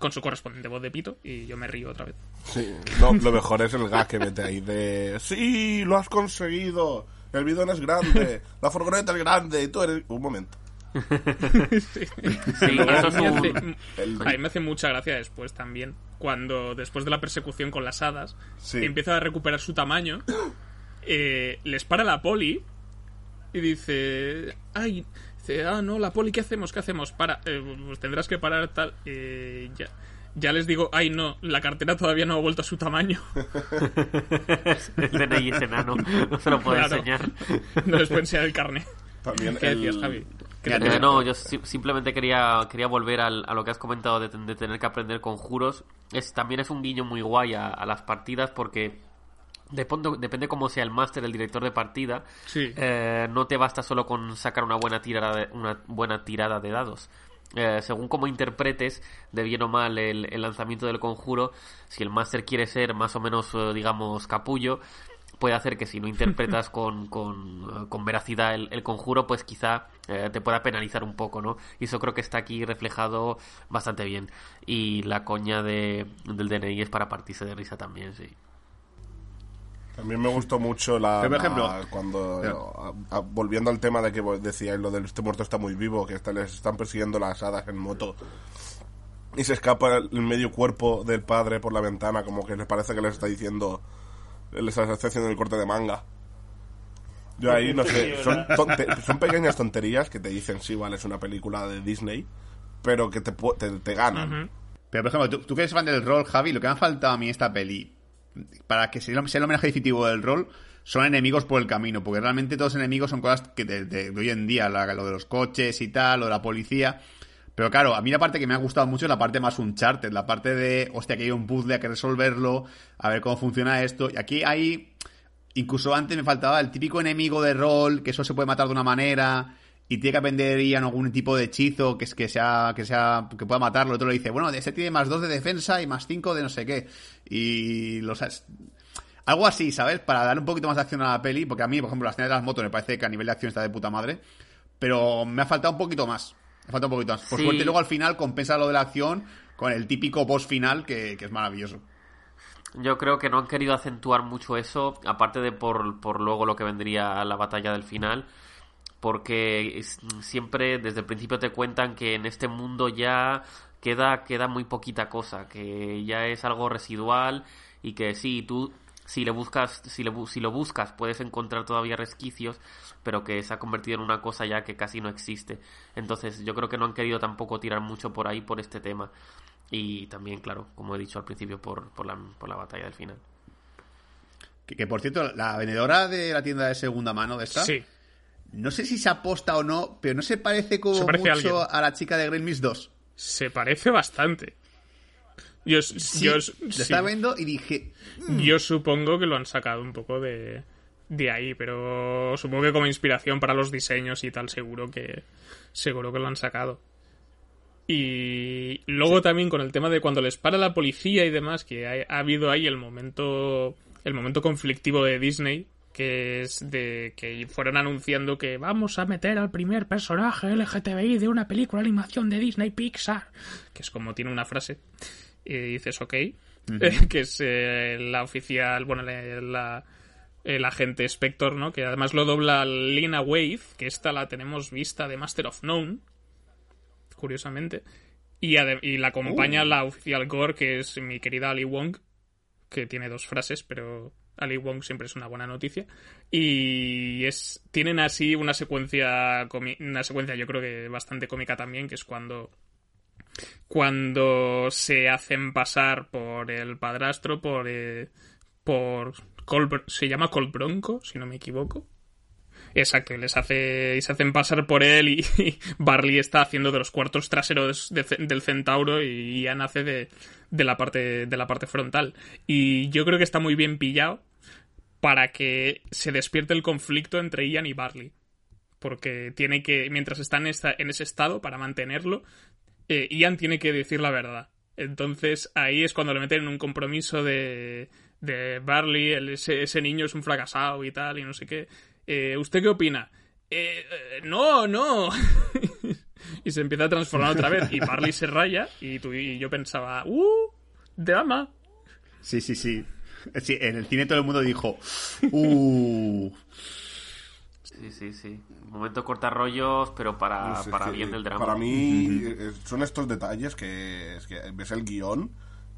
con su correspondiente voz de pito y yo me río otra vez Sí, no, lo mejor es el gag que mete ahí de... Sí, lo has conseguido. El bidón es grande. La furgoneta es grande. Y tú eres... Un momento. Sí, A eso es mí me un... hace- El- A mí me hace mucha gracia después también, cuando después de la persecución con las hadas, Sí. empieza a recuperar su tamaño, eh, les para la poli y dice, ay, dice, ah, no, la poli, ¿qué hacemos? ¿Qué hacemos? Para, eh, pues tendrás que parar tal, eh, ya. Ya les digo, ay no, la cartera todavía no ha vuelto a su tamaño. el DNI es enano, no se lo puede Claro. enseñar. No les puede enseñar el carnet. También ¿Qué el- decías, Javi? No, yo si- simplemente quería, quería volver al- a lo que has comentado de, de tener que aprender conjuros. Es, también es un guiño muy guay a, a las partidas porque depende, depende cómo sea el máster, el director de partida. Sí. eh, no te basta solo con sacar una buena tirada de, una buena tirada de dados. Eh, según cómo interpretes de bien o mal el, el lanzamiento del conjuro, si el máster quiere ser más o menos, eh, digamos, capullo, puede hacer que si no interpretas con, con, eh, con veracidad el, el conjuro, pues quizá eh, te pueda penalizar un poco, ¿no? Y eso creo que está aquí reflejado bastante bien. Y la coña de, del DNI es para partirse de risa también, sí. También me gustó mucho la... Por ejemplo- la- cuando... Pero- a- a- volviendo al tema de que vos decíais lo del este muerto está muy vivo, que está- les están persiguiendo las hadas en moto. Y se escapa el medio cuerpo del padre por la ventana, como que les parece que les está diciendo... Les está haciendo el corte de manga. Yo ahí, no sé, son, tonte- son pequeñas tonterías que te dicen, sí, vale, es una película de Disney, pero que te, te, te ganan. Pero, por ejemplo, tú, tú que eres fan del rol, Javi, lo que me ha faltado a mí en esta peli, para que sea, sea el homenaje definitivo del rol, son enemigos por el camino, porque realmente todos los enemigos son cosas que de, de- de hoy en día, la- lo de los coches y tal, lo de la policía. Pero claro, a mí la parte que me ha gustado mucho es la parte más Uncharted, la parte de, hostia, que hay un puzzle, hay que resolverlo, a ver cómo funciona esto. Y aquí hay, incluso antes me faltaba el típico enemigo de rol, que eso se puede matar de una manera, y tiene que aprender Ian algún tipo de hechizo que, que sea, que sea, que pueda matarlo. Otro le dice, bueno, ese tiene más dos de defensa y más cinco de no sé qué. Y los, algo así, ¿sabes? Para dar un poquito más de acción a la peli, porque a mí, por ejemplo, la escena de las motos me parece que a nivel de acción está de puta madre, pero me ha faltado un poquito más. Faltado un poquito más. Por Sí. suerte, luego al final compensa lo de la acción con el típico boss final que, que es maravilloso. Yo creo que no han querido acentuar mucho eso, aparte de por, por luego lo que vendría a la batalla del final, porque es- siempre desde el principio te cuentan que en este mundo ya queda, queda muy poquita cosa, que ya es algo residual y que sí, tú si le buscas, si, le, si lo buscas puedes encontrar todavía resquicios, pero que se ha convertido en una cosa ya que casi no existe. Entonces yo creo que no han querido tampoco tirar mucho por ahí por este tema. Y también, claro, como he dicho al principio, por, por, la, por la batalla del final. Que, que, por cierto, la vendedora de la tienda de segunda mano de esta, Sí. no sé si se aposta o no, pero no se parece como Se parece a mucho alguien. a, la chica de Green Mist 2. Se parece bastante. Yo, Sí, yo, lo sí. estaba viendo y dije, Yo supongo que lo han sacado un poco de, de ahí, pero supongo que como inspiración para los diseños y tal, seguro que seguro que lo han sacado. Y luego también con el tema de cuando les para la policía y demás, que ha, ha habido ahí el momento el momento conflictivo de Disney, que es de que fueron anunciando que vamos a meter al primer personaje LGTBI de una película de animación de Disney Pixar, que es como tiene una frase y dices ok, que es eh, la oficial, bueno, la, la- el agente Spector, ¿no? Que además lo dobla Lina Wave, que esta la tenemos vista de Master of None, curiosamente, y, y la acompaña la oficial Gore, que es mi querida Ali Wong, que tiene dos frases, pero Ali Wong siempre es una buena noticia. Y es tienen así una secuencia, una secuencia yo creo que bastante cómica también, que es cuando cuando se hacen pasar por el padrastro, por eh, por Col- se llama Col Bronco, si no me equivoco. Exacto, y les hace y se hacen pasar por él y, Barley está haciendo de los cuartos traseros de- del centauro y Ian hace de, de la parte de la parte frontal. Y yo creo que está muy bien pillado para que se despierte el conflicto entre Ian y Barley. porque tiene que, mientras está en, esta, en ese estado, para mantenerlo, eh, Ian tiene que decir la verdad. Entonces ahí es cuando le meten en un compromiso de, de Barley, ese, ese niño es un fracasado y tal, y no sé qué. Eh, ¿Usted qué opina? "Eh, eh, no, no. y se empieza a transformar otra vez. Y Barley se raya y, tú, y yo pensaba, ¡uh! ¡Drama! Sí, sí, sí. Sí, en el cine todo el mundo dijo, uh, Sí, sí, sí. Momento corta rollos, pero para, Pues es para que, bien del drama. Para mí eh, son estos detalles que, es que ves el guion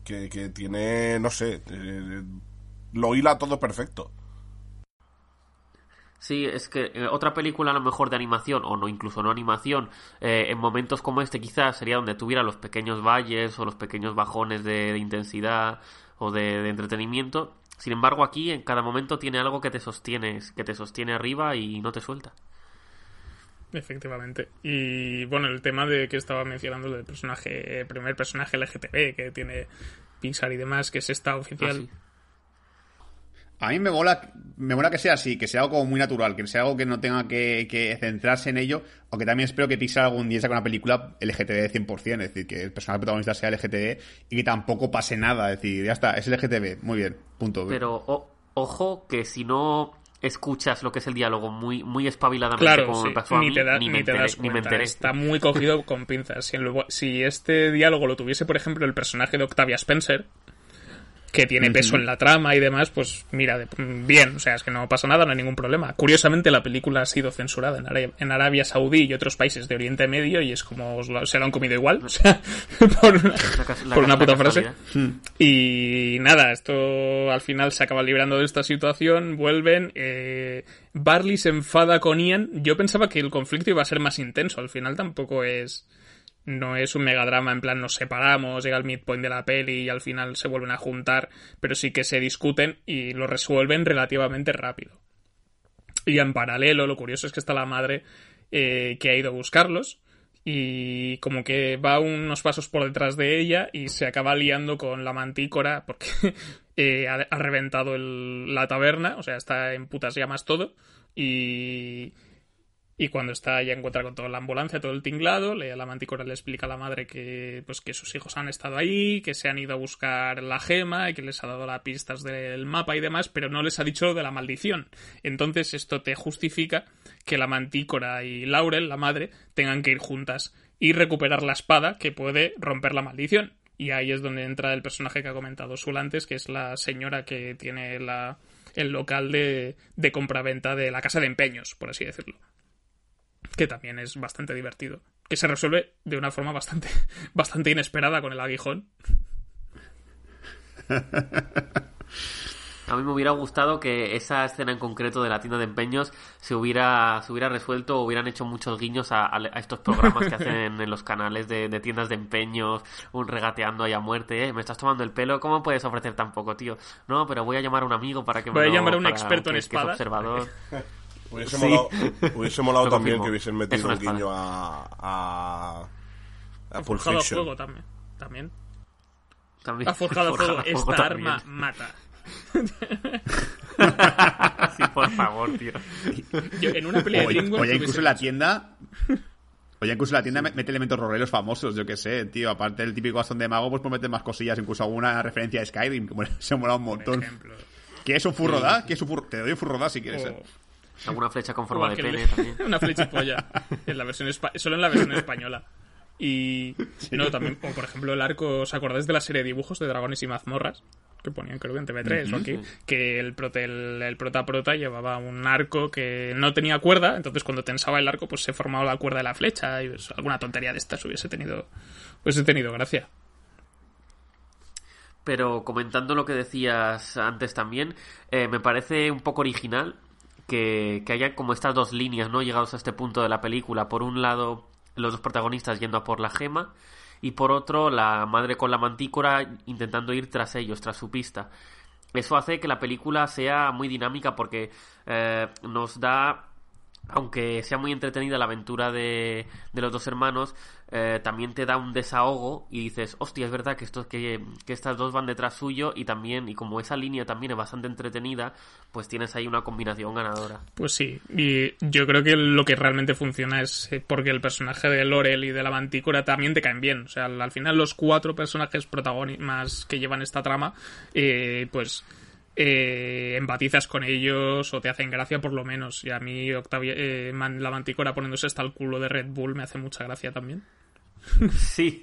que, que tiene, no sé, eh, lo hila todo perfecto. Sí, es que eh, otra película a lo mejor de animación, o no incluso no animación, eh, en momentos como este quizás sería donde tuviera los pequeños valles o los pequeños bajones de, de intensidad o de, de entretenimiento. Sin embargo, aquí en cada momento tiene algo que te sostiene, que te sostiene arriba y no te suelta. Efectivamente. Y bueno, el tema de que estaba mencionando del personaje, el primer personaje LGTB que tiene Pixar y demás, que es esta oficial. Ah, sí. A mí me mola, me mola que sea así, que sea algo como muy natural, que sea algo que no tenga que, que centrarse en ello, aunque también espero que Pixar algún día saque una película LGTB 100%, es decir, que el personaje protagonista sea LGTB y que tampoco pase nada, es decir, ya está, es LGTB, muy bien, punto. Pero o- ojo que si no escuchas lo que es el diálogo muy, muy espabiladamente Claro, como sí, me pasó a ni mí, te, da- ni ni me te enteré, das ni me cuenta. enteré. Está muy cogido con pinzas. Si, el- si este diálogo lo tuviese, por ejemplo, el personaje de Octavia Spencer, que tiene peso en la trama y demás, pues mira, de- bien, o sea, es que no pasa nada, no hay ningún problema. Curiosamente, la película ha sido censurada en Arabia, en Arabia Saudí y otros países de Oriente Medio y es como os lo- se lo han comido igual, o sea, por una, La la por una la puta frase. casualidad. Y nada, esto al final se acaba librando de esta situación, vuelven. eh, Barley se enfada con Ian. Yo pensaba que el conflicto iba a ser más intenso, al final tampoco es. No es un megadrama en plan nos separamos, llega el midpoint de la peli y al final se vuelven a juntar, pero sí que se discuten y lo resuelven relativamente rápido. Y en paralelo, lo curioso es que está la madre eh, que ha ido a buscarlos y como que va unos pasos por detrás de ella y se acaba liando con la mantícora porque eh, ha, reventado la taberna, o sea, está en putas llamas todo y... Y cuando está ya encuentra con toda la ambulancia, todo el tinglado, le, la mantícora le explica a la madre que, pues, que sus hijos han estado ahí, que se han ido a buscar la gema y que les ha dado las pistas del mapa y demás, pero no les ha dicho de la maldición. Entonces esto te justifica que la mantícora y Laurel, la madre, tengan que ir juntas y recuperar la espada que puede romper la maldición. Y ahí es donde entra el personaje que ha comentado Sul antes, que es la señora que tiene la, el local de, de compraventa de la casa de empeños, por así decirlo que también es bastante divertido. Que se resuelve de una forma bastante, bastante inesperada con el aguijón. A mí me hubiera gustado que esa escena en concreto de la tienda de empeños se hubiera, se hubiera resuelto o hubieran hecho muchos guiños a, a- a estos programas que hacen en los canales de, de tiendas de empeños, un regateando ahí a muerte, ¿eh? Me estás tomando el pelo, ¿cómo puedes ofrecer tan poco, tío? No, pero voy a llamar a un amigo para que Voy me a lo- llamar a un experto en es espadas. observador. Hubiese Sí. molado, hubiese molado también confirmo. que hubiesen Es metido un espada. guiño a. a. a Ha Pulp fuego también. también. También- Ha forjado a fuego. Esta también. arma mata. sí, por favor, tío. Yo, en una pelea de Oye, DreamWorks oye, incluso en la tienda. Oye, incluso en la tienda me- mete elementos roleros famosos, yo que sé, tío. Aparte del típico bastón de mago, pues puede meter más cosillas, incluso alguna referencia a Skyrim, que bueno, se mola un Por montón. ejemplo. ¿Qué es un furro da? ¿Qué es un furro? Te doy un furro da si quieres. O- eh. Alguna flecha con forma de pene también. una flechipolla. En la versión solo en la versión española. Y. No, también. O por ejemplo, el arco. ¿Os acordáis de la serie de dibujos de dragones y mazmorras? Que ponían, creo que en TV3 o aquí. Que el, prote- el, el prota prota llevaba un arco que no tenía cuerda. Entonces, cuando tensaba el arco, pues se formaba la cuerda de la flecha. Y pues, alguna tontería de estas hubiese tenido. Hubiese tenido gracia. Pero comentando lo que decías antes también, eh, me parece un poco original que, que haya como estas dos líneas, ¿no? Llegados a este punto de la película. Por un lado, los dos protagonistas yendo a por la gema. Y por otro, la madre con la mantícora intentando ir tras ellos, tras su pista. Eso hace que la película sea muy dinámica porque eh, nos da aunque sea muy entretenida la aventura de, de los dos hermanos, eh, también te da un desahogo y dices, hostia, es verdad que, estos, que, que estas dos van detrás suyo y también, y como esa línea también es bastante entretenida, pues tienes ahí una combinación ganadora. Pues sí, y yo creo que lo que realmente funciona es eh, porque el personaje de Lorel y de la Mantícora también te caen bien. O sea, al final los cuatro personajes protagonistas que llevan esta trama, eh, pues eh, empatizas con ellos o te hacen gracia por lo menos. Y a mí Octavia, eh, la Mantícora poniéndose hasta el culo de Red Bull me hace mucha gracia también. Sí.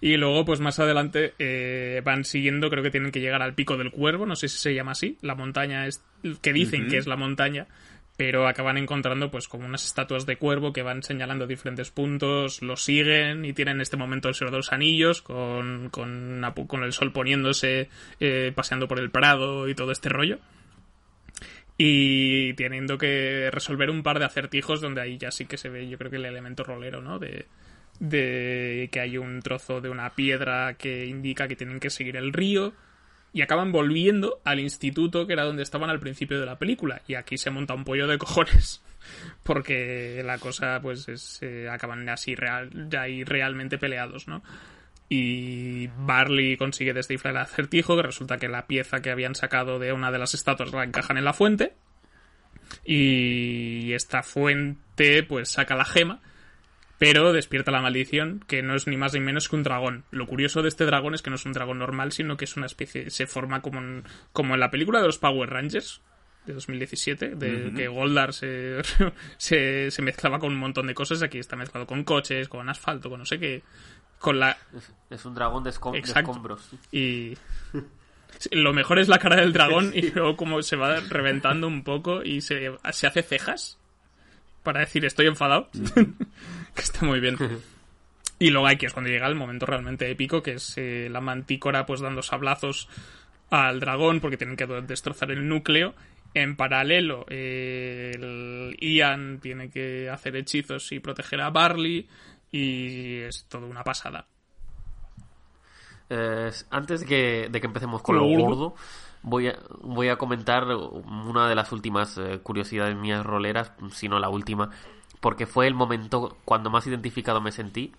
Y luego, pues más adelante eh, van siguiendo, creo que tienen que llegar al pico del cuervo, no sé si se llama así, la montaña es que dicen que es la montaña, pero acaban encontrando pues como unas estatuas de cuervo que van señalando diferentes puntos, lo siguen y tienen en este momento el Señor de los Anillos con, con, con el sol poniéndose, eh, paseando por el prado y todo este rollo. Y teniendo que resolver un par de acertijos donde ahí ya sí que se ve, yo creo que el elemento rolero, ¿no? De, de que hay un trozo de una piedra que indica que tienen que seguir el río y acaban volviendo al instituto que era donde estaban al principio de la película y aquí se monta un pollo de cojones porque la cosa pues es eh, acaban así real ya ahí realmente peleados no y Barley consigue descifrar el acertijo que resulta que la pieza que habían sacado de una de las estatuas la encajan en la fuente y esta fuente pues saca la gema pero despierta la maldición, que no es ni más ni menos que un dragón. Lo curioso de este dragón es que no es un dragón normal, sino que es una especie, se forma como en, como en la película de los Power Rangers de 2017, de que Goldar se, se, se mezclaba con un montón de cosas, aquí está mezclado con coches, con asfalto, con no sé qué, con la... Es, es un dragón de, escom- de Exacto. escombros. Y lo mejor es la cara del dragón y luego como se va reventando un poco y se, se hace cejas para decir estoy enfadado. que está muy bien. Y luego hay que es cuando llega el momento realmente épico, que es eh, la mantícora pues dando sablazos al dragón porque tienen que destrozar el núcleo. En paralelo, eh, el Ian tiene que hacer hechizos y proteger a Barley. Y es todo una pasada. Eh, antes de que, de que empecemos con Lo lo gordo. gordo, voy a, voy a comentar una de las últimas eh, curiosidades mías roleras, si no la última, porque fue el momento cuando más identificado me sentí,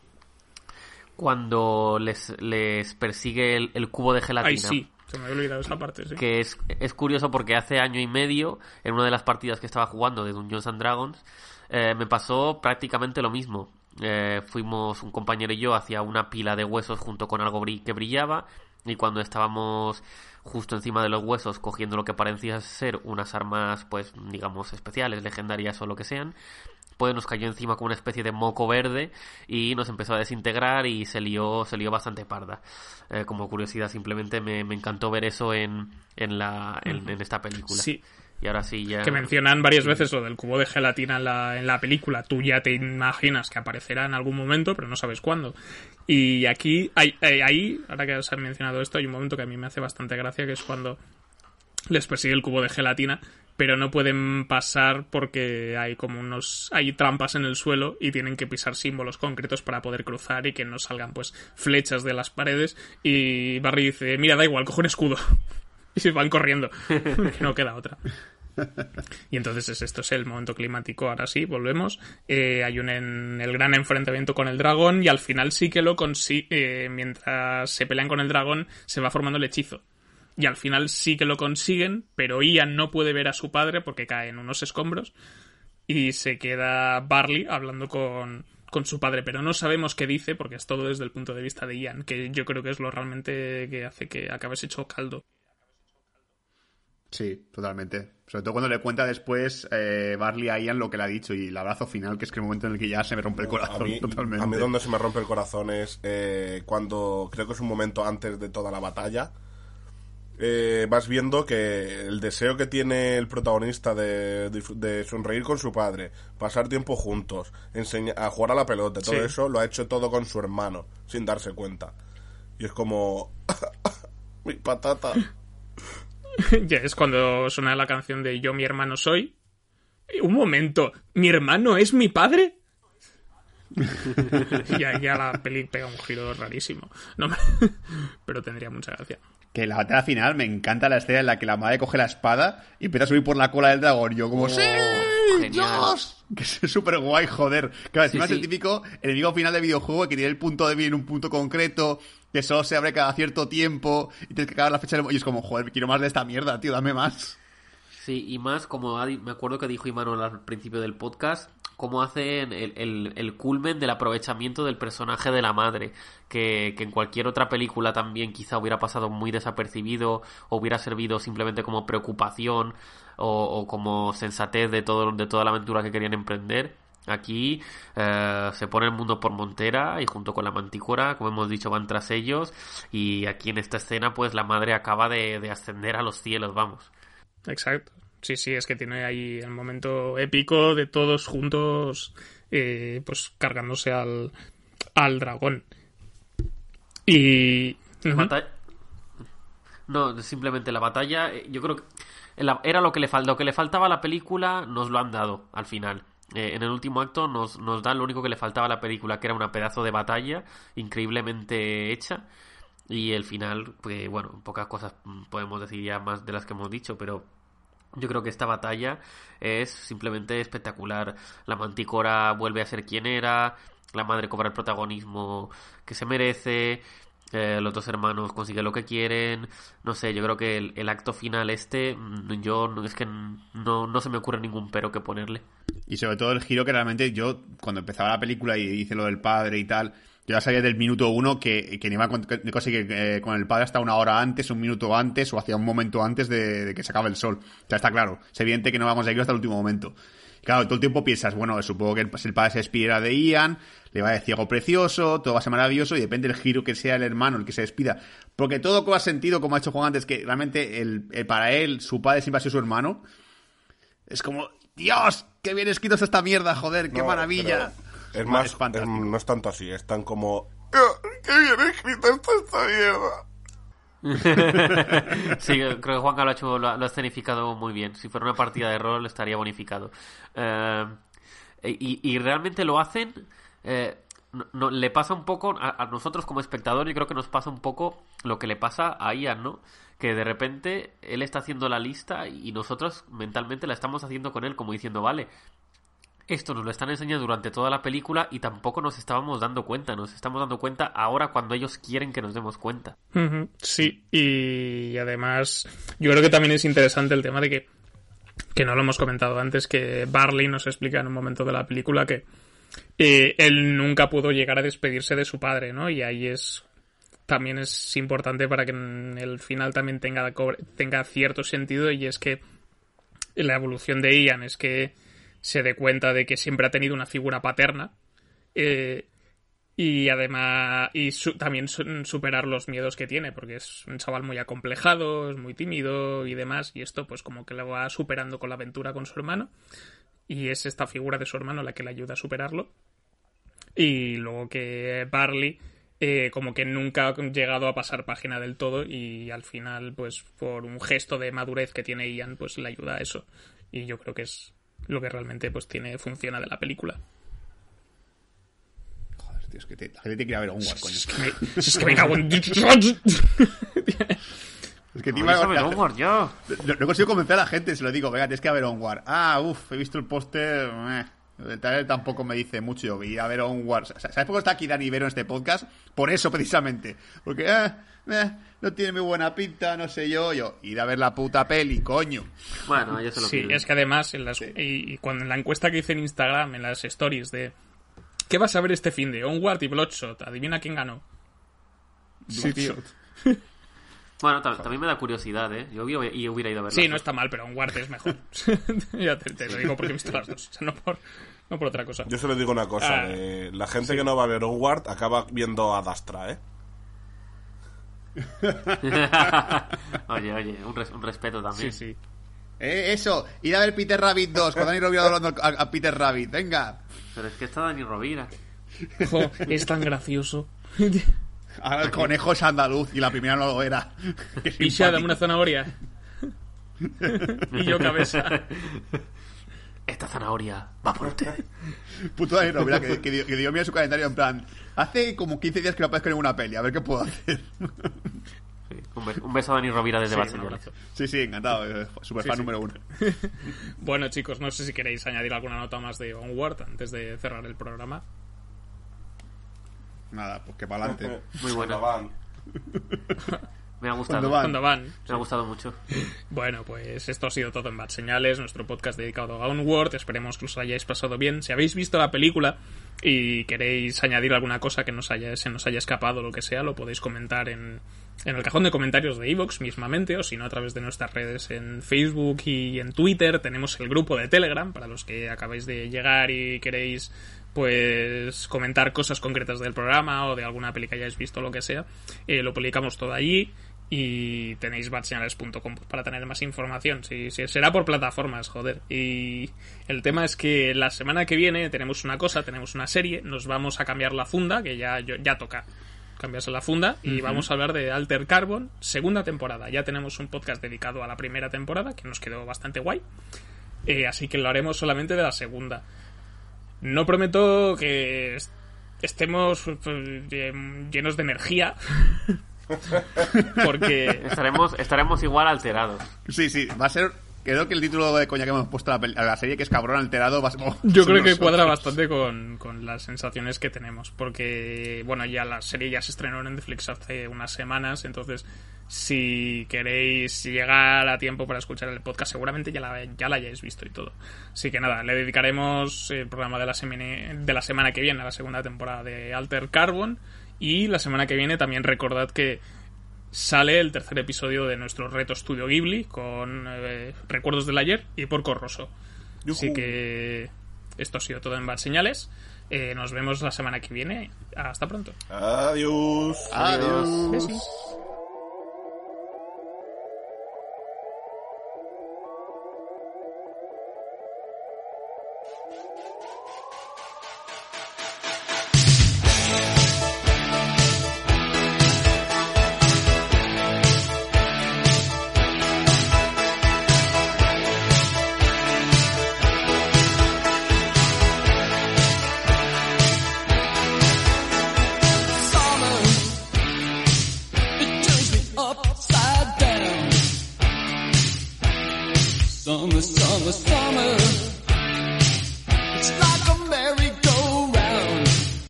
cuando les, les persigue el, el cubo de gelatina. Ay, sí, se me había olvidado esa parte, sí. que es, es curioso porque hace año y medio, en una de las partidas que estaba jugando de Dungeons and Dragons, eh, me pasó prácticamente lo mismo. Eh, fuimos un compañero y yo hacia una pila de huesos junto con algo que brillaba y cuando estábamos justo encima de los huesos cogiendo lo que parecía ser unas armas pues digamos especiales, legendarias o lo que sean, pues nos cayó encima como una especie de moco verde y nos empezó a desintegrar y se lió, bastante parda. Eh, como curiosidad, simplemente me, me encantó ver eso en, en, la, en esta película. Sí. Y ahora sí ya... Que mencionan varias veces lo del cubo de gelatina en la, en la película. Tú ya te imaginas que aparecerá en algún momento, pero no sabes cuándo. Y aquí, hay- ahí, ahora que os han mencionado esto, hay un momento que a mí me hace bastante gracia, que es cuando les persigue el cubo de gelatina, pero no pueden pasar porque hay como unos hay trampas en el suelo y tienen que pisar símbolos concretos para poder cruzar y que no salgan pues flechas de las paredes y Barry dice, "Mira, da igual, coge un escudo." y se van corriendo, que no queda otra. Y entonces es esto, es el momento climático. Ahora sí, volvemos. Eh, hay un en- el gran enfrentamiento con el dragón y al final sí que lo consigue. mientras se pelean con el dragón, se va formando el hechizo. Y al final sí que lo consiguen, pero Ian no puede ver a su padre porque cae en unos escombros. Y se queda Barley hablando con, con su padre, pero no sabemos qué dice porque es todo desde el punto de vista de Ian, que yo creo que es lo realmente que hace que acabes hecho caldo. Sí, totalmente. Sobre todo cuando le cuenta después eh, Barley a Ian lo que le ha dicho y el abrazo final, que es que el momento en el que ya se me rompe el corazón A mí, totalmente. a mí donde se me rompe el corazón es eh, cuando, creo que es un momento antes de toda la batalla, eh, vas viendo que el deseo que tiene el protagonista de, de- de sonreír con su padre, pasar tiempo juntos, enseña- a jugar a la pelota, todo Sí. eso lo ha hecho todo con su hermano, sin darse cuenta. Y es como... Mi patata. ya es cuando suena la canción de Yo mi hermano soy. Y, Un momento, ¿mi hermano es mi padre? ya, ya la peli pega un giro rarísimo. No me- Pero tendría mucha gracia. que en la batalla final me encanta la escena en la que la madre coge la espada y empieza a subir por la cola del dragón. Yo como, ¡sí! Oh, genial. ¡Dios! Que es súper guay, joder. Claro, encima es sí. el típico enemigo final de videojuego que tiene el punto débil en un punto concreto, que solo se abre cada cierto tiempo y tienes que cagar la fecha del... Y es como, joder, quiero más de esta mierda, tío, dame más. Sí, y más como me acuerdo que dijo Imanol al principio del podcast, cómo hacen el, el, el culmen del aprovechamiento del personaje de la madre, que, que en cualquier otra película también quizá hubiera pasado muy desapercibido, o hubiera servido simplemente como preocupación o, o como sensatez de, todo, de toda la aventura que querían emprender. Aquí eh, se pone el mundo por montera y junto con la mantícora, como hemos dicho, van tras ellos y aquí en esta escena pues la madre acaba de, de ascender a los cielos, vamos. Exacto. Sí, sí, es que tiene ahí el momento épico de todos juntos, eh, pues cargándose al, al dragón. Y. Ujú. Bata- No, simplemente la batalla. eh, Yo creo que era lo que le. Lo que le faltaba a la película nos lo han dado al final. Eh, en el último acto nos, nos dan lo único que le faltaba a la película, que era una pedazo de batalla increíblemente hecha. Y el final, pues bueno, pocas cosas podemos decir ya más de las que hemos dicho, pero yo creo que esta batalla es simplemente espectacular. La mantícora vuelve a ser quien era, la madre cobra el protagonismo que se merece, eh, los dos hermanos consiguen lo que quieren. No sé, yo creo que el, acto final este, mm, yo es que no, no se me ocurre ningún pero que ponerle. Y sobre todo el giro que realmente yo, cuando empezaba la película y hice lo del padre y tal, yo ya sabía del minuto uno que, que iba a conseguir eh, con el padre hasta una hora antes, un minuto antes o hacia un momento antes de, que se acabe el sol. Sea, está claro. Es evidente que no vamos a ir hasta el último momento. Claro, todo el tiempo piensas, bueno, supongo que el, el padre se despidiera de Ian, le va a decir algo precioso, todo va a ser maravilloso y depende del giro que sea el hermano el que se despida. Porque todo cobra sentido, como ha hecho Juan antes, que realmente el, el- para él, su padre siempre ha sido su hermano. Es como, Dios, qué bien escrito es esta mierda, joder, qué No, maravilla. Es más, es es- no es tanto así, es tan como... "Ah, ¡Qué bien escrita está esta mierda! sí, creo que Juan lo ha, hecho, lo, ha, lo ha escenificado muy bien. Si fuera una partida de rol estaría bonificado. Eh, y, y realmente lo hacen. eh, no, no- le pasa un poco a, a nosotros como espectador. Yo creo que nos pasa un poco lo que le pasa a Ian, ¿no? Que de repente él está haciendo la lista y nosotros mentalmente la estamos haciendo con él, como diciendo, vale, esto nos lo están enseñando durante toda la película y tampoco nos estábamos dando cuenta. Nos estamos dando cuenta ahora cuando ellos quieren que nos demos cuenta. Sí, y además yo creo que también es interesante el tema de que, que no lo hemos comentado antes, que Barley nos explica en un momento de la película que eh, él nunca pudo llegar a despedirse de su padre, ¿no? Y ahí es también es importante para que en el final también tenga, tenga cierto sentido y es que la evolución de Ian es que se dé cuenta de que siempre ha tenido una figura paterna eh, y además y su- también su- superar los miedos que tiene porque es un chaval muy acomplejado es muy tímido y demás y esto pues como que lo va superando con la aventura con su hermano y es esta figura de su hermano la que le ayuda a superarlo. Y luego que Barley eh, como que nunca ha llegado a pasar página del todo y al final pues por un gesto de madurez que tiene Ian pues le ayuda a eso. Y yo creo que es lo que realmente pues tiene funciona de la película Joder, tío, es que te- la gente tiene que ir a ver Onward, coño. es que me, es que me cago en Es que No, encima- déjame la- Onward ya. No, no consigo convencer a la gente, se lo digo, venga, tienes que ir a ver Onward. Ah, uff, he visto el póster. El trailer tampoco me dice mucho. Yo ir a ver Onward. ¿Sabes por qué está aquí Dani Vero en este podcast? Por eso, precisamente. Porque, eh, eh, no tiene muy buena pinta, no sé yo. Yo, ir a ver la puta peli, coño. Bueno, ellos se lo Sí, es que además, en las, y, y cuando en la encuesta que hice en Instagram, en las stories de ¿qué vas a ver este fin de Onward y Bloodshot? Adivina quién ganó. Sí, tío. Bueno, tam- también me da curiosidad, ¿eh? Yo hubiera, y hubiera ido a verlo. Sí, no está mal, pero Onward es mejor. ya te, te lo digo porque he visto las dos. O sea, no por, no por otra cosa. Yo solo digo una cosa, Ah, eh, la gente que no va a ver Onward acaba viendo a Dastra, ¿eh? oye, oye, un, res- un respeto también. Sí, sí. Eh, eso, ir a ver Peter Rabbit 2, con Dani Rovira hablando a, a Peter Rabbit. Venga. Pero es que está Dani Rovira. Jo, es tan gracioso. Ahora el conejo es andaluz y la primera no lo era. Qué Isha, dame una zanahoria. y yo cabeza. Esta zanahoria va por usted. Puto Dani Rovira que, que, dio- que dio mira su calendario en plan. Hace como 15 días que no aparezco en ninguna peli, a ver qué puedo hacer. Un, be- un beso a Dani Rovira desde Sí, Barcelona. Sí, sí, encantado. eh, Super fan sí. número uno. Bueno, chicos, no sé si queréis añadir alguna nota más de Onward antes de cerrar el programa. Nada, pues que para adelante. Muy buena. Me ha gustado. Cuando van. Me ha gustado mucho. Bueno, pues esto ha sido todo en Bad Señales, nuestro podcast dedicado a Onward. Esperemos que os hayáis pasado bien. Si habéis visto la película y queréis añadir alguna cosa que nos haya, se nos haya escapado o lo que sea, lo podéis comentar en, en el cajón de comentarios de Evox mismamente, o si no, a través de nuestras redes en Facebook y en Twitter. Tenemos el grupo de Telegram para los que acabáis de llegar y queréis pues comentar cosas concretas del programa o de alguna peli que hayáis visto o lo que sea. Eh, lo publicamos todo allí y tenéis badseñales.com para tener más información. Si, si será por plataformas, joder. Y el tema es que la semana que viene tenemos una cosa, tenemos una serie, nos vamos a cambiar la funda, que ya, ya toca cambiarse la funda, y vamos a hablar de Alter Carbon, segunda temporada. Ya tenemos un podcast dedicado a la primera temporada, que nos quedó bastante guay. Eh, así que lo haremos solamente de la segunda. No prometo que est- estemos pues, llenos de energía. Porque Estaremos, estaremos igual alterados. Sí, sí, va a ser. Creo que el título de coña que hemos puesto a la, peli- a la serie, que es cabrón alterado, va a ser. oh, yo creo que cuadra bastante con, con las sensaciones que tenemos. Porque, bueno, ya la serie ya se estrenó en Netflix hace unas semanas. Entonces, si queréis llegar a tiempo para escuchar el podcast, seguramente ya la, ya la hayáis visto y todo. Así que nada, le dedicaremos el programa de la, semana, de la semana que viene a la segunda temporada de Alter Carbon. Y la semana que viene también recordad que sale el tercer episodio de nuestro reto Estudio Ghibli con eh, Recuerdos del Ayer y Porco Rosso. Así que esto ha sido todo en Bad Señales. Eh, nos vemos la semana que viene. Hasta pronto. Adiós. Adiós.